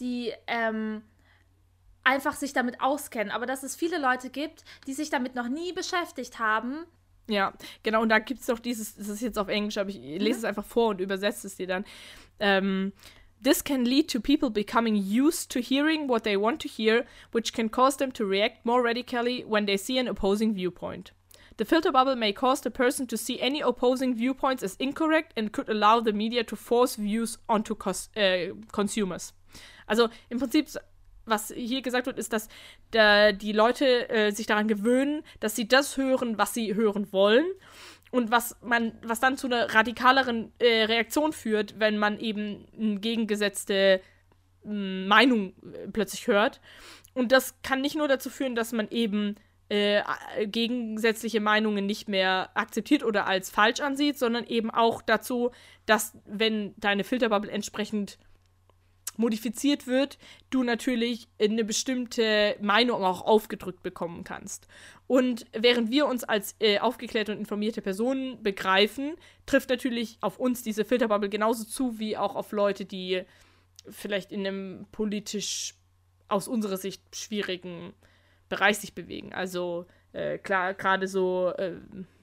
die ähm, einfach sich damit auskennen. Aber dass es viele Leute gibt, die sich damit noch nie beschäftigt haben. Ja, genau, und da gibt es doch dieses, das ist jetzt auf Englisch, aber ich lese mhm. es einfach vor und übersetze es dir dann. Ähm, This can lead to people becoming used to hearing what they want to hear, which can cause them to react more radically when they see an opposing viewpoint. The filter bubble may cause the person to see any opposing viewpoints as incorrect and could allow the media to force views onto cos äh, consumers. Also im Prinzip was hier gesagt wird, ist, dass da die Leute äh, sich daran gewöhnen, dass sie das hören, was sie hören wollen. Und was man, was dann zu einer radikaleren äh, Reaktion führt, wenn man eben eine gegengesetzte äh, Meinung plötzlich hört. Und das kann nicht nur dazu führen, dass man eben äh, gegensätzliche Meinungen nicht mehr akzeptiert oder als falsch ansieht, sondern eben auch dazu, dass wenn deine Filterbubble entsprechend modifiziert wird, du natürlich eine bestimmte Meinung auch aufgedrückt bekommen kannst. Und während wir uns als äh, aufgeklärte und informierte Personen begreifen, trifft natürlich auf uns diese Filterbubble genauso zu wie auch auf Leute, die vielleicht in einem politisch aus unserer Sicht schwierigen Bereich sich bewegen. Also äh, klar, gerade so äh,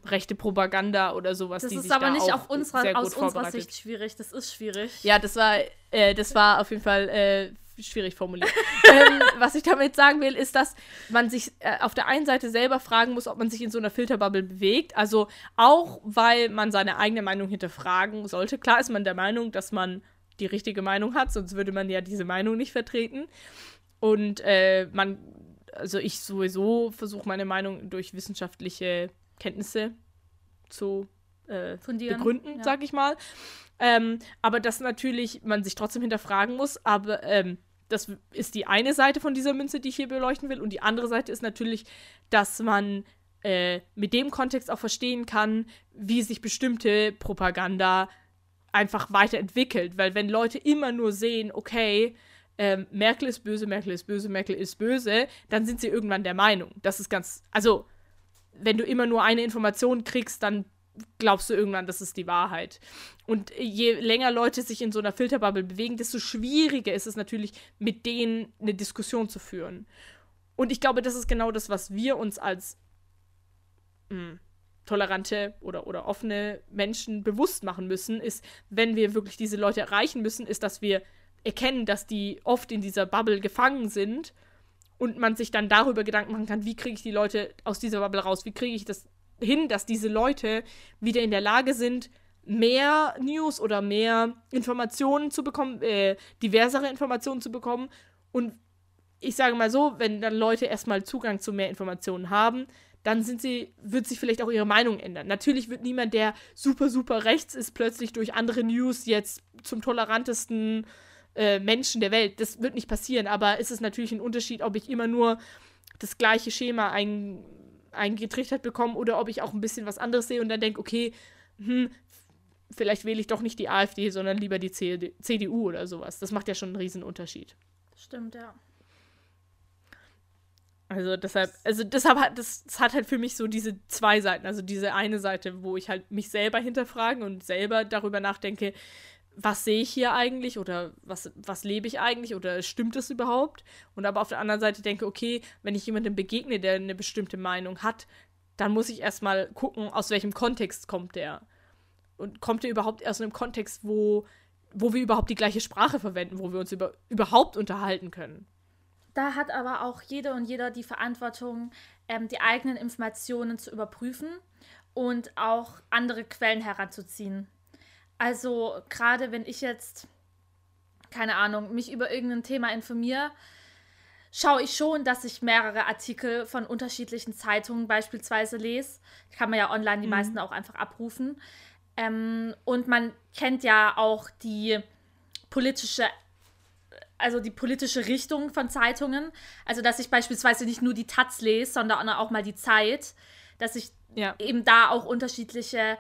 rechte Propaganda oder sowas. Das ist aber nicht auf unserer, aus unserer Sicht schwierig. Das ist schwierig. Ja, das war, äh, das war auf jeden Fall äh, schwierig formuliert. ähm, was ich damit sagen will, ist, dass man sich äh, auf der einen Seite selber fragen muss, ob man sich in so einer Filterbubble bewegt. Also auch, weil man seine eigene Meinung hinterfragen sollte. Klar ist man der Meinung, dass man die richtige Meinung hat, sonst würde man ja diese Meinung nicht vertreten. Und äh, man, also ich sowieso versuche meine Meinung durch wissenschaftliche Kenntnisse zu äh, begründen, ja. sag ich mal. Ähm, aber dass natürlich man sich trotzdem hinterfragen muss, aber ähm, Das ist die eine Seite von dieser Münze, die ich hier beleuchten will. Und die andere Seite ist natürlich, dass man äh, mit dem Kontext auch verstehen kann, wie sich bestimmte Propaganda einfach weiterentwickelt. Weil wenn Leute immer nur sehen, okay, ähm, Merkel ist böse, Merkel ist böse, Merkel ist böse, dann sind sie irgendwann der Meinung. Das ist ganz, also wenn du immer nur eine Information kriegst, dann glaubst du irgendwann, das ist die Wahrheit. Und je länger Leute sich in so einer Filterbubble bewegen, desto schwieriger ist es natürlich, mit denen eine Diskussion zu führen. Und ich glaube, das ist genau das, was wir uns als mh, hm, tolerante oder, oder offene Menschen bewusst machen müssen, ist, wenn wir wirklich diese Leute erreichen müssen, ist, dass wir erkennen, dass die oft in dieser Bubble gefangen sind und man sich dann darüber Gedanken machen kann, wie kriege ich die Leute aus dieser Bubble raus, wie kriege ich das hin, dass diese Leute wieder in der Lage sind, mehr News oder mehr Informationen zu bekommen, äh, diversere Informationen zu bekommen. Und ich sage mal so, wenn dann Leute erstmal Zugang zu mehr Informationen haben, dann sind sie, wird sich vielleicht auch ihre Meinung ändern. Natürlich wird niemand, der super, super rechts ist, plötzlich durch andere News jetzt zum tolerantesten äh, Menschen der Welt. Das wird nicht passieren, aber es ist natürlich ein Unterschied, ob ich immer nur das gleiche Schema ein, eingetrichtert bekomme oder ob ich auch ein bisschen was anderes sehe und dann denke, okay, hm, vielleicht wähle ich doch nicht die AfD, sondern lieber die CDU oder sowas. Das macht ja schon einen riesen Unterschied. Stimmt, ja. Also deshalb, also deshalb hat das, das, hat halt für mich so diese zwei Seiten. Also diese eine Seite, wo ich halt mich selber hinterfragen und selber darüber nachdenke, was sehe ich hier eigentlich oder was, was lebe ich eigentlich oder stimmt es überhaupt? Und aber auf der anderen Seite denke, okay, wenn ich jemandem begegne, der eine bestimmte Meinung hat, dann muss ich erstmal gucken, aus welchem Kontext kommt der. Und kommt der überhaupt aus einem Kontext, wo, wo wir überhaupt die gleiche Sprache verwenden, wo wir uns über, überhaupt unterhalten können. Da hat aber auch jede und jeder die Verantwortung, ähm, die eigenen Informationen zu überprüfen und auch andere Quellen heranzuziehen. Also gerade wenn ich jetzt, keine Ahnung, mich über irgendein Thema informiere, schaue ich schon, dass ich mehrere Artikel von unterschiedlichen Zeitungen beispielsweise lese. Kann man ja online die mhm. meisten auch einfach abrufen. Ähm, und man kennt ja auch die politische, also die politische Richtung von Zeitungen. Also dass ich beispielsweise nicht nur die Taz lese, sondern auch mal die Zeit. Dass ich ja. eben da auch unterschiedliche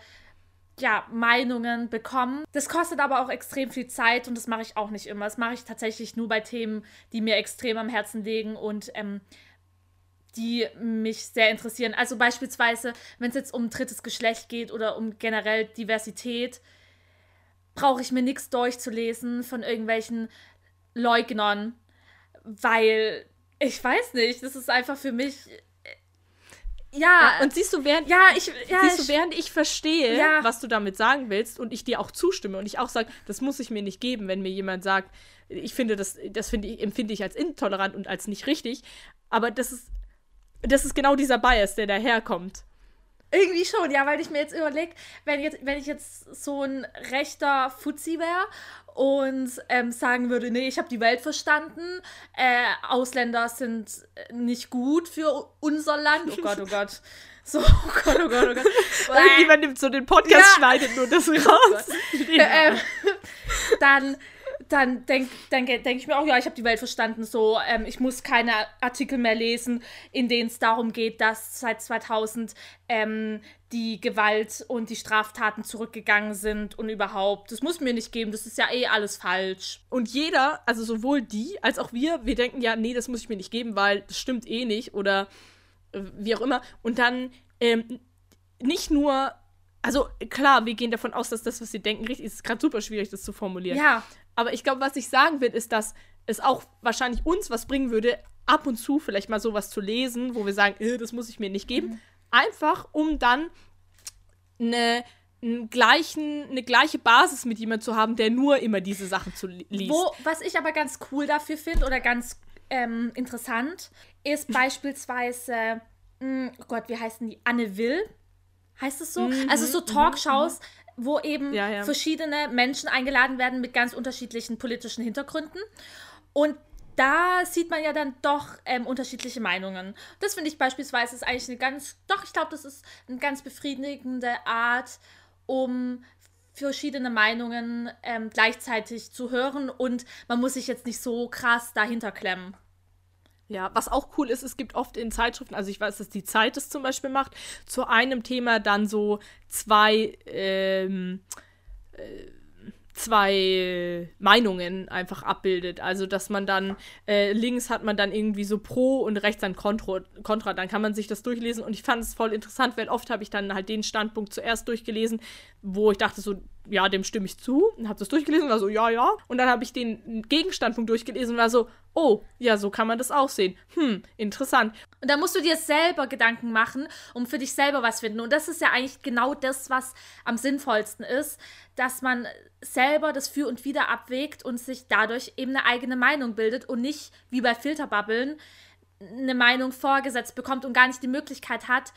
ja, Meinungen bekommen. Das kostet aber auch extrem viel Zeit und das mache ich auch nicht immer. Das mache ich tatsächlich nur bei Themen, die mir extrem am Herzen liegen und ähm, die mich sehr interessieren. Also beispielsweise, wenn es jetzt um drittes Geschlecht geht oder um generell Diversität, brauche ich mir nichts durchzulesen von irgendwelchen Leugnern, weil ich weiß nicht, das ist einfach für mich ja, und siehst du, während, ja, ich, ja, siehst du, während ich verstehe, ja. was du damit sagen willst und ich dir auch zustimme und ich auch sage, das muss ich mir nicht geben, wenn mir jemand sagt, ich finde das, das finde ich, empfinde ich als intolerant und als nicht richtig. Aber das ist, das ist genau dieser Bias, der daherkommt. Irgendwie schon, ja, weil ich mir jetzt überlege, wenn, wenn ich jetzt so ein rechter Fuzzi wäre und ähm, sagen würde, nee, ich habe die Welt verstanden, äh, Ausländer sind nicht gut für unser Land. Oh Gott, oh Gott. So, oh Gott, oh Gott, oh Gott. Irgendjemand nimmt so den Podcast, ja. schneidet nur das raus. äh, dann dann denke denk, denk ich mir auch, ja, ich habe die Welt verstanden. So, ähm, ich muss keine Artikel mehr lesen, in denen es darum geht, dass seit 2000 ähm, die Gewalt und die Straftaten zurückgegangen sind und überhaupt. Das muss mir nicht geben, das ist ja eh alles falsch. Und jeder, also sowohl die als auch wir, wir denken ja, nee, das muss ich mir nicht geben, weil das stimmt eh nicht oder äh, wie auch immer. Und dann ähm, nicht nur also klar, wir gehen davon aus, dass das, was sie denken, richtig ist. Es ist gerade super schwierig, das zu formulieren. Ja. Aber ich glaube, was ich sagen will, ist, dass es auch wahrscheinlich uns was bringen würde, ab und zu vielleicht mal sowas zu lesen, wo wir sagen, äh, das muss ich mir nicht geben. Mhm. Einfach, um dann eine, gleichen, eine gleiche Basis mit jemandem zu haben, der nur immer diese Sachen zu liest. Wo, was ich aber ganz cool dafür finde oder ganz ähm, interessant, ist beispielsweise, mh, hm, oh Gott, wie heißen die? Anne Will. Heißt es so? Mhm, also so mhm, Talkshows, mhm wo eben ja, ja. verschiedene Menschen eingeladen werden mit ganz unterschiedlichen politischen Hintergründen. Und da sieht man ja dann doch ähm, unterschiedliche Meinungen. Das finde ich beispielsweise ist eigentlich eine ganz, doch, ich glaube, das ist eine ganz befriedigende Art, um verschiedene Meinungen ähm, gleichzeitig zu hören und man muss sich jetzt nicht so krass dahinter klemmen. Ja, was auch cool ist, es gibt oft in Zeitschriften, also ich weiß, dass die Zeit es zum Beispiel macht, zu einem Thema dann so zwei ähm, äh, zwei Meinungen einfach abbildet. Also, dass man dann äh, links hat man dann irgendwie so Pro und rechts dann Kontra. Dann kann man sich das durchlesen und ich fand es voll interessant, weil oft habe ich dann halt den Standpunkt zuerst durchgelesen, wo ich dachte so, ja, dem stimme ich zu. Und habe das durchgelesen und war so, ja, ja. Und dann habe ich den Gegenstandpunkt durchgelesen und war so, oh, ja, so kann man das auch sehen. Hm, interessant. Und da musst du dir selber Gedanken machen, um für dich selber was finden. Und das ist ja eigentlich genau das, was am sinnvollsten ist, dass man selber das Für und Wider abwägt und sich dadurch eben eine eigene Meinung bildet und nicht wie bei Filterbubbeln eine Meinung vorgesetzt bekommt und gar nicht die Möglichkeit hat,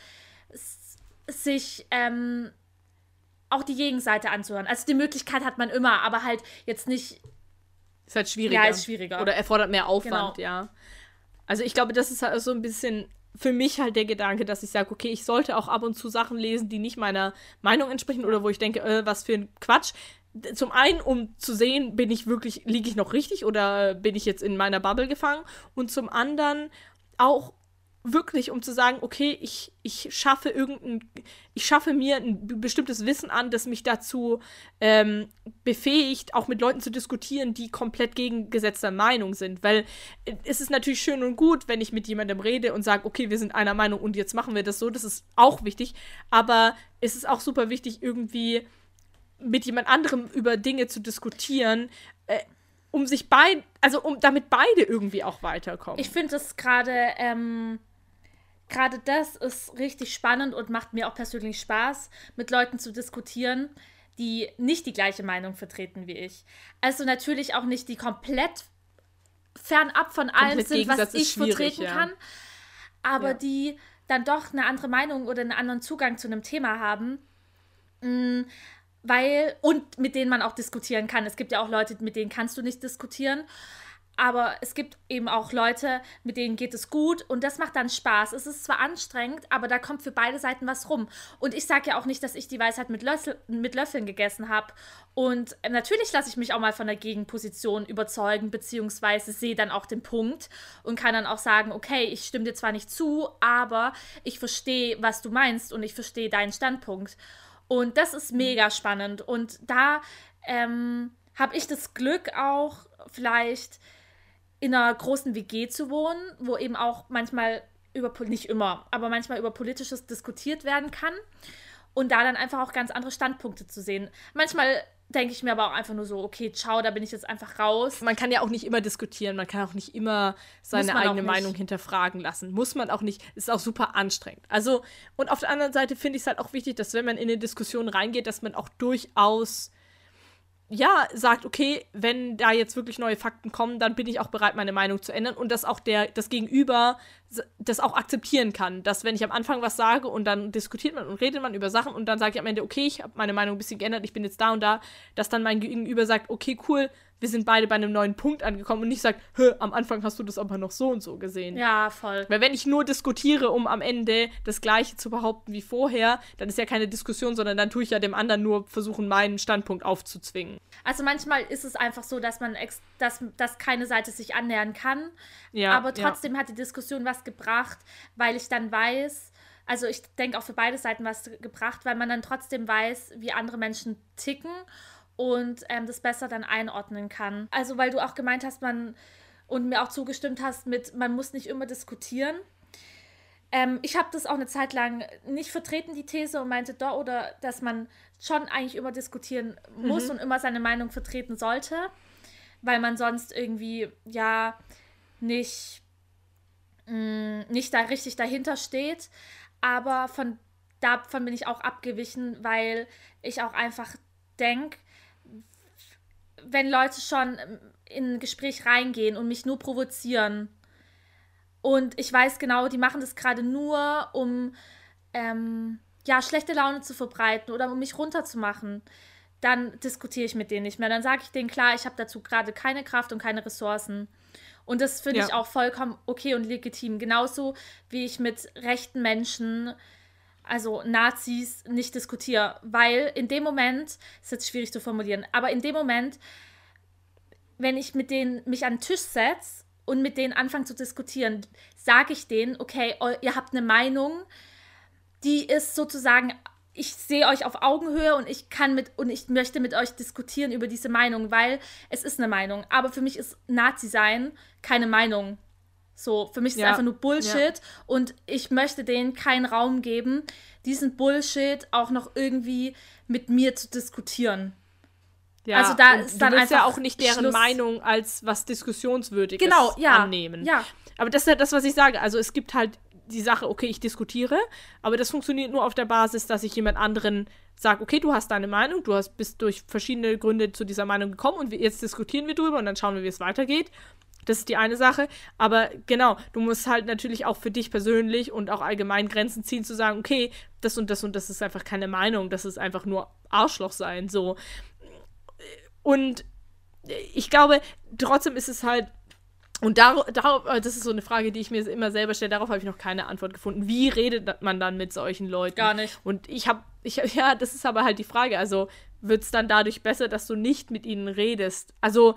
sich ähm, auch die Gegenseite anzuhören. Also die Möglichkeit hat man immer, aber halt jetzt nicht. Ist halt schwieriger. Ja, ist schwieriger. Oder erfordert mehr Aufwand, genau. ja. Also ich glaube, das ist halt so ein bisschen für mich halt der Gedanke, dass ich sage, okay, ich sollte auch ab und zu Sachen lesen, die nicht meiner Meinung entsprechen oder wo ich denke, äh, was für ein Quatsch. Zum einen, um zu sehen, bin ich wirklich, liege ich noch richtig oder bin ich jetzt in meiner Bubble gefangen? Und zum anderen auch, wirklich, um zu sagen, okay, ich, ich schaffe irgendein, ich schaffe mir ein bestimmtes Wissen an, das mich dazu ähm, befähigt, auch mit Leuten zu diskutieren, die komplett gegengesetzter Meinung sind. Weil äh, es ist natürlich schön und gut, wenn ich mit jemandem rede und sage, okay, wir sind einer Meinung und jetzt machen wir das so, das ist auch wichtig. Aber es ist auch super wichtig, irgendwie mit jemand anderem über Dinge zu diskutieren, äh, um sich beide, also um damit beide irgendwie auch weiterkommen. Ich finde es gerade ähm, gerade das ist richtig spannend und macht mir auch persönlich Spaß, mit Leuten zu diskutieren, die nicht die gleiche Meinung vertreten wie ich. Also natürlich auch nicht die komplett fernab von allem sind, was ich vertreten ja. kann, aber ja. die dann doch eine andere Meinung oder einen anderen Zugang zu einem Thema haben. Mm, weil, und mit denen man auch diskutieren kann. Es gibt ja auch Leute, mit denen kannst du nicht diskutieren. Aber es gibt eben auch Leute, mit denen geht es gut und das macht dann Spaß. Es ist zwar anstrengend, aber da kommt für beide Seiten was rum. Und ich sage ja auch nicht, dass ich die Weisheit mit, Löffel, mit Löffeln gegessen habe. Und natürlich lasse ich mich auch mal von der Gegenposition überzeugen, beziehungsweise sehe dann auch den Punkt und kann dann auch sagen, okay, ich stimme dir zwar nicht zu, aber ich verstehe, was du meinst und ich verstehe deinen Standpunkt. Und das ist mega spannend. Und da ähm, habe ich das Glück auch vielleicht in einer großen WG zu wohnen, wo eben auch manchmal über, nicht immer, aber manchmal über Politisches diskutiert werden kann und da dann einfach auch ganz andere Standpunkte zu sehen. Manchmal denke ich mir aber auch einfach nur so, okay, ciao, da bin ich jetzt einfach raus. Man kann ja auch nicht immer diskutieren, man kann auch nicht immer seine eigene Meinung hinterfragen lassen. Muss man auch nicht, ist auch super anstrengend. Also, und auf der anderen Seite finde ich es halt auch wichtig, dass wenn man in eine Diskussion reingeht, dass man auch durchaus ja, sagt, okay, wenn da jetzt wirklich neue Fakten kommen, dann bin ich auch bereit, meine Meinung zu ändern und dass auch der, das Gegenüber das auch akzeptieren kann. Dass wenn ich am Anfang was sage und dann diskutiert man und redet man über Sachen und dann sage ich am Ende, okay, ich habe meine Meinung ein bisschen geändert, ich bin jetzt da und da, dass dann mein Gegenüber sagt, okay, cool, wir sind beide bei einem neuen Punkt angekommen und nicht sagt, am Anfang hast du das aber noch so und so gesehen. Ja, voll. Weil wenn ich nur diskutiere, um am Ende das Gleiche zu behaupten wie vorher, dann ist ja keine Diskussion, sondern dann tue ich ja dem anderen nur versuchen, meinen Standpunkt aufzuzwingen. Also manchmal ist es einfach so, dass man dass, dass keine Seite sich annähern kann. Ja, aber trotzdem ja. hat die Diskussion was gebracht, weil ich dann weiß, also ich denke auch für beide Seiten was gebracht, weil man dann trotzdem weiß, wie andere Menschen ticken und ähm, das besser dann einordnen kann. Also weil du auch gemeint hast, man und mir auch zugestimmt hast mit, man muss nicht immer diskutieren. Ähm, ich habe das auch eine Zeit lang nicht vertreten, die These, und meinte da oder dass man schon eigentlich immer diskutieren muss mhm. und immer seine Meinung vertreten sollte, weil man sonst irgendwie ja nicht, mh, mm, nicht da richtig dahinter steht. Aber von davon bin ich auch abgewichen, weil ich auch einfach denke, wenn Leute schon in ein Gespräch reingehen und mich nur provozieren und ich weiß genau, die machen das gerade nur, um ähm, ja, schlechte Laune zu verbreiten oder um mich runterzumachen, dann diskutiere ich mit denen nicht mehr. Dann sage ich denen klar, ich habe dazu gerade keine Kraft und keine Ressourcen. Und das finde ja. ich auch vollkommen okay und legitim. Genauso wie ich mit rechten Menschen also Nazis, nicht diskutiere, weil in dem Moment, ist jetzt schwierig zu formulieren, aber in dem Moment, wenn ich mit denen mich an den Tisch setze und mit denen anfange zu diskutieren, sage ich denen, okay, ihr habt eine Meinung, die ist sozusagen ich sehe euch auf Augenhöhe und ich kann mit und ich möchte mit euch diskutieren über diese Meinung, weil es ist eine Meinung. Aber für mich ist Nazi sein keine Meinung. So, für mich ist ja. es einfach nur Bullshit ja. und ich möchte denen keinen Raum geben, diesen Bullshit auch noch irgendwie mit mir zu diskutieren. Ja, also da ist dann einfach ja auch nicht deren Schluss. Meinung als was diskussionswürdiges genau, ja, annehmen. Ja. Aber das ist ja das, was ich sage. Also es gibt halt die Sache, okay, ich diskutiere, aber das funktioniert nur auf der Basis, dass ich jemand anderen sage, okay, du hast deine Meinung, du hast bist durch verschiedene Gründe zu dieser Meinung gekommen und wir, jetzt diskutieren wir drüber und dann schauen wir, wie es weitergeht. Das ist die eine Sache. Aber genau, du musst halt natürlich auch für dich persönlich und auch allgemein Grenzen ziehen, zu sagen, okay, das und das und das ist einfach keine Meinung, das ist einfach nur Arschloch sein, so. Und ich glaube, trotzdem ist es halt und darauf, darauf, das ist so eine Frage, die ich mir immer selber stelle, darauf habe ich noch keine Antwort gefunden. Wie redet man dann mit solchen Leuten? Gar nicht. Und ich habe, ich, ja, das ist aber halt die Frage. Also wird es dann dadurch besser, dass du nicht mit ihnen redest? Also,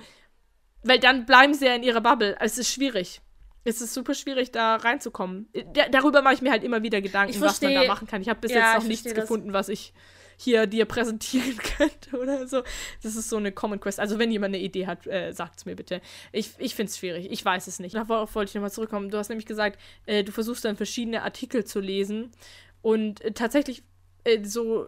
weil dann bleiben sie ja in ihrer Bubble. Es ist schwierig. Es ist super schwierig, da reinzukommen. Da, darüber mache ich mir halt immer wieder Gedanken, was man da machen kann. Ich habe bis ja, jetzt noch nichts gefunden, was ich hier dir präsentieren könnte oder so. Das ist so eine Common Quest. Also wenn jemand eine Idee hat, äh, sagt es mir bitte. Ich, ich finde es schwierig. Ich weiß es nicht. Darauf wollte ich nochmal zurückkommen. Du hast nämlich gesagt, äh, du versuchst dann verschiedene Artikel zu lesen und äh, tatsächlich äh, so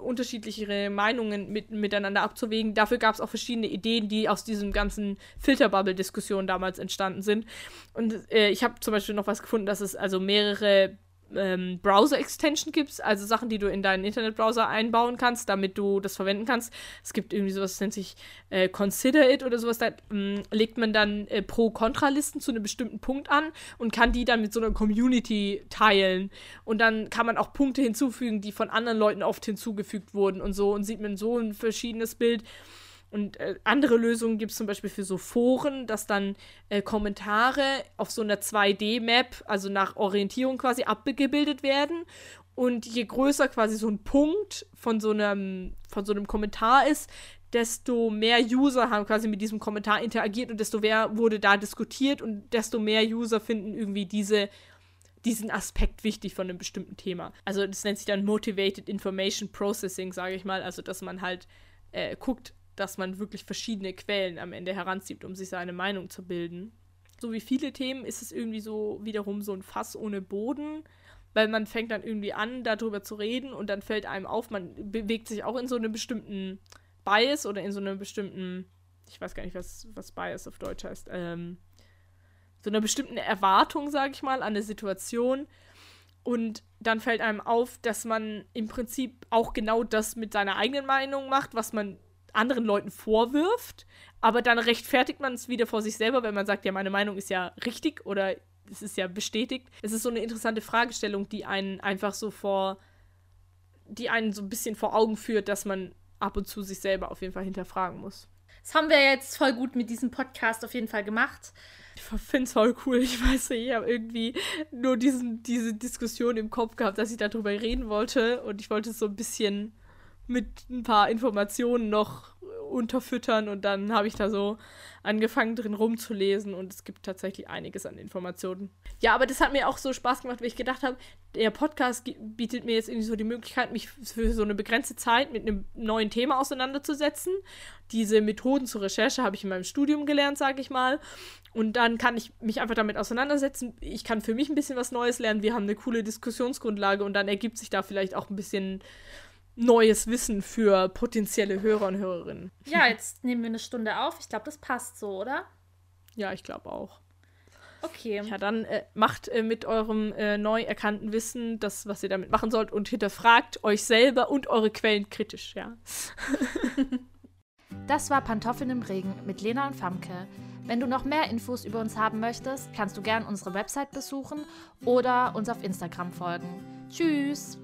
unterschiedlichere Meinungen mit, miteinander abzuwägen. Dafür gab es auch verschiedene Ideen, die aus diesem ganzen Filterbubble-Diskussion damals entstanden sind. Und äh, ich habe zum Beispiel noch was gefunden, dass es also mehrere ähm, Browser-Extension gibt, also Sachen, die du in deinen Internetbrowser einbauen kannst, damit du das verwenden kannst. Es gibt irgendwie sowas, das nennt sich äh, Consider It oder sowas, da ähm, legt man dann äh, Pro-Kontra-Listen zu einem bestimmten Punkt an und kann die dann mit so einer Community teilen. Und dann kann man auch Punkte hinzufügen, die von anderen Leuten oft hinzugefügt wurden und so und sieht man so ein verschiedenes Bild. Und äh, andere Lösungen gibt es zum Beispiel für so Foren, dass dann äh, Kommentare auf so einer 2D-Map, also nach Orientierung quasi abgebildet werden. Und je größer quasi so ein Punkt von so einem, von so einem Kommentar ist, desto mehr User haben quasi mit diesem Kommentar interagiert und desto mehr wurde da diskutiert und desto mehr User finden irgendwie diese, diesen Aspekt wichtig von einem bestimmten Thema. Also das nennt sich dann Motivated Information Processing, sage ich mal. Also dass man halt äh, guckt, dass man wirklich verschiedene Quellen am Ende heranzieht, um sich seine Meinung zu bilden. So wie viele Themen ist es irgendwie so wiederum so ein Fass ohne Boden, weil man fängt dann irgendwie an, darüber zu reden und dann fällt einem auf, man bewegt sich auch in so einem bestimmten Bias oder in so einem bestimmten, ich weiß gar nicht, was, was Bias auf Deutsch heißt, ähm, so einer bestimmten Erwartung, sage ich mal, an eine Situation. Und dann fällt einem auf, dass man im Prinzip auch genau das mit seiner eigenen Meinung macht, was man anderen Leuten vorwirft, aber dann rechtfertigt man es wieder vor sich selber, wenn man sagt, ja, meine Meinung ist ja richtig oder es ist ja bestätigt. Es ist so eine interessante Fragestellung, die einen einfach so vor, die einen so ein bisschen vor Augen führt, dass man ab und zu sich selber auf jeden Fall hinterfragen muss. Das haben wir jetzt voll gut mit diesem Podcast auf jeden Fall gemacht. Ich finde es voll cool. Ich weiß nicht, ich habe irgendwie nur diesen, diese Diskussion im Kopf gehabt, dass ich darüber reden wollte und ich wollte es so ein bisschen mit ein paar Informationen noch unterfüttern und dann habe ich da so angefangen drin rumzulesen und es gibt tatsächlich einiges an Informationen. Ja, aber das hat mir auch so Spaß gemacht, weil ich gedacht habe, der Podcast bietet mir jetzt irgendwie so die Möglichkeit, mich für so eine begrenzte Zeit mit einem neuen Thema auseinanderzusetzen. Diese Methoden zur Recherche habe ich in meinem Studium gelernt, sage ich mal. Und dann kann ich mich einfach damit auseinandersetzen. Ich kann für mich ein bisschen was Neues lernen. Wir haben eine coole Diskussionsgrundlage und dann ergibt sich da vielleicht auch ein bisschen neues Wissen für potenzielle Hörer und Hörerinnen. Ja, jetzt nehmen wir eine Stunde auf. Ich glaube, das passt so, oder? Ja, ich glaube auch. Okay. Ja, dann äh, macht äh, mit eurem äh, neu erkannten Wissen das, was ihr damit machen sollt und hinterfragt euch selber und eure Quellen kritisch, ja. das war Pantoffeln im Regen mit Lena und Famke. Wenn du noch mehr Infos über uns haben möchtest, kannst du gern unsere Website besuchen oder uns auf Instagram folgen. Tschüss!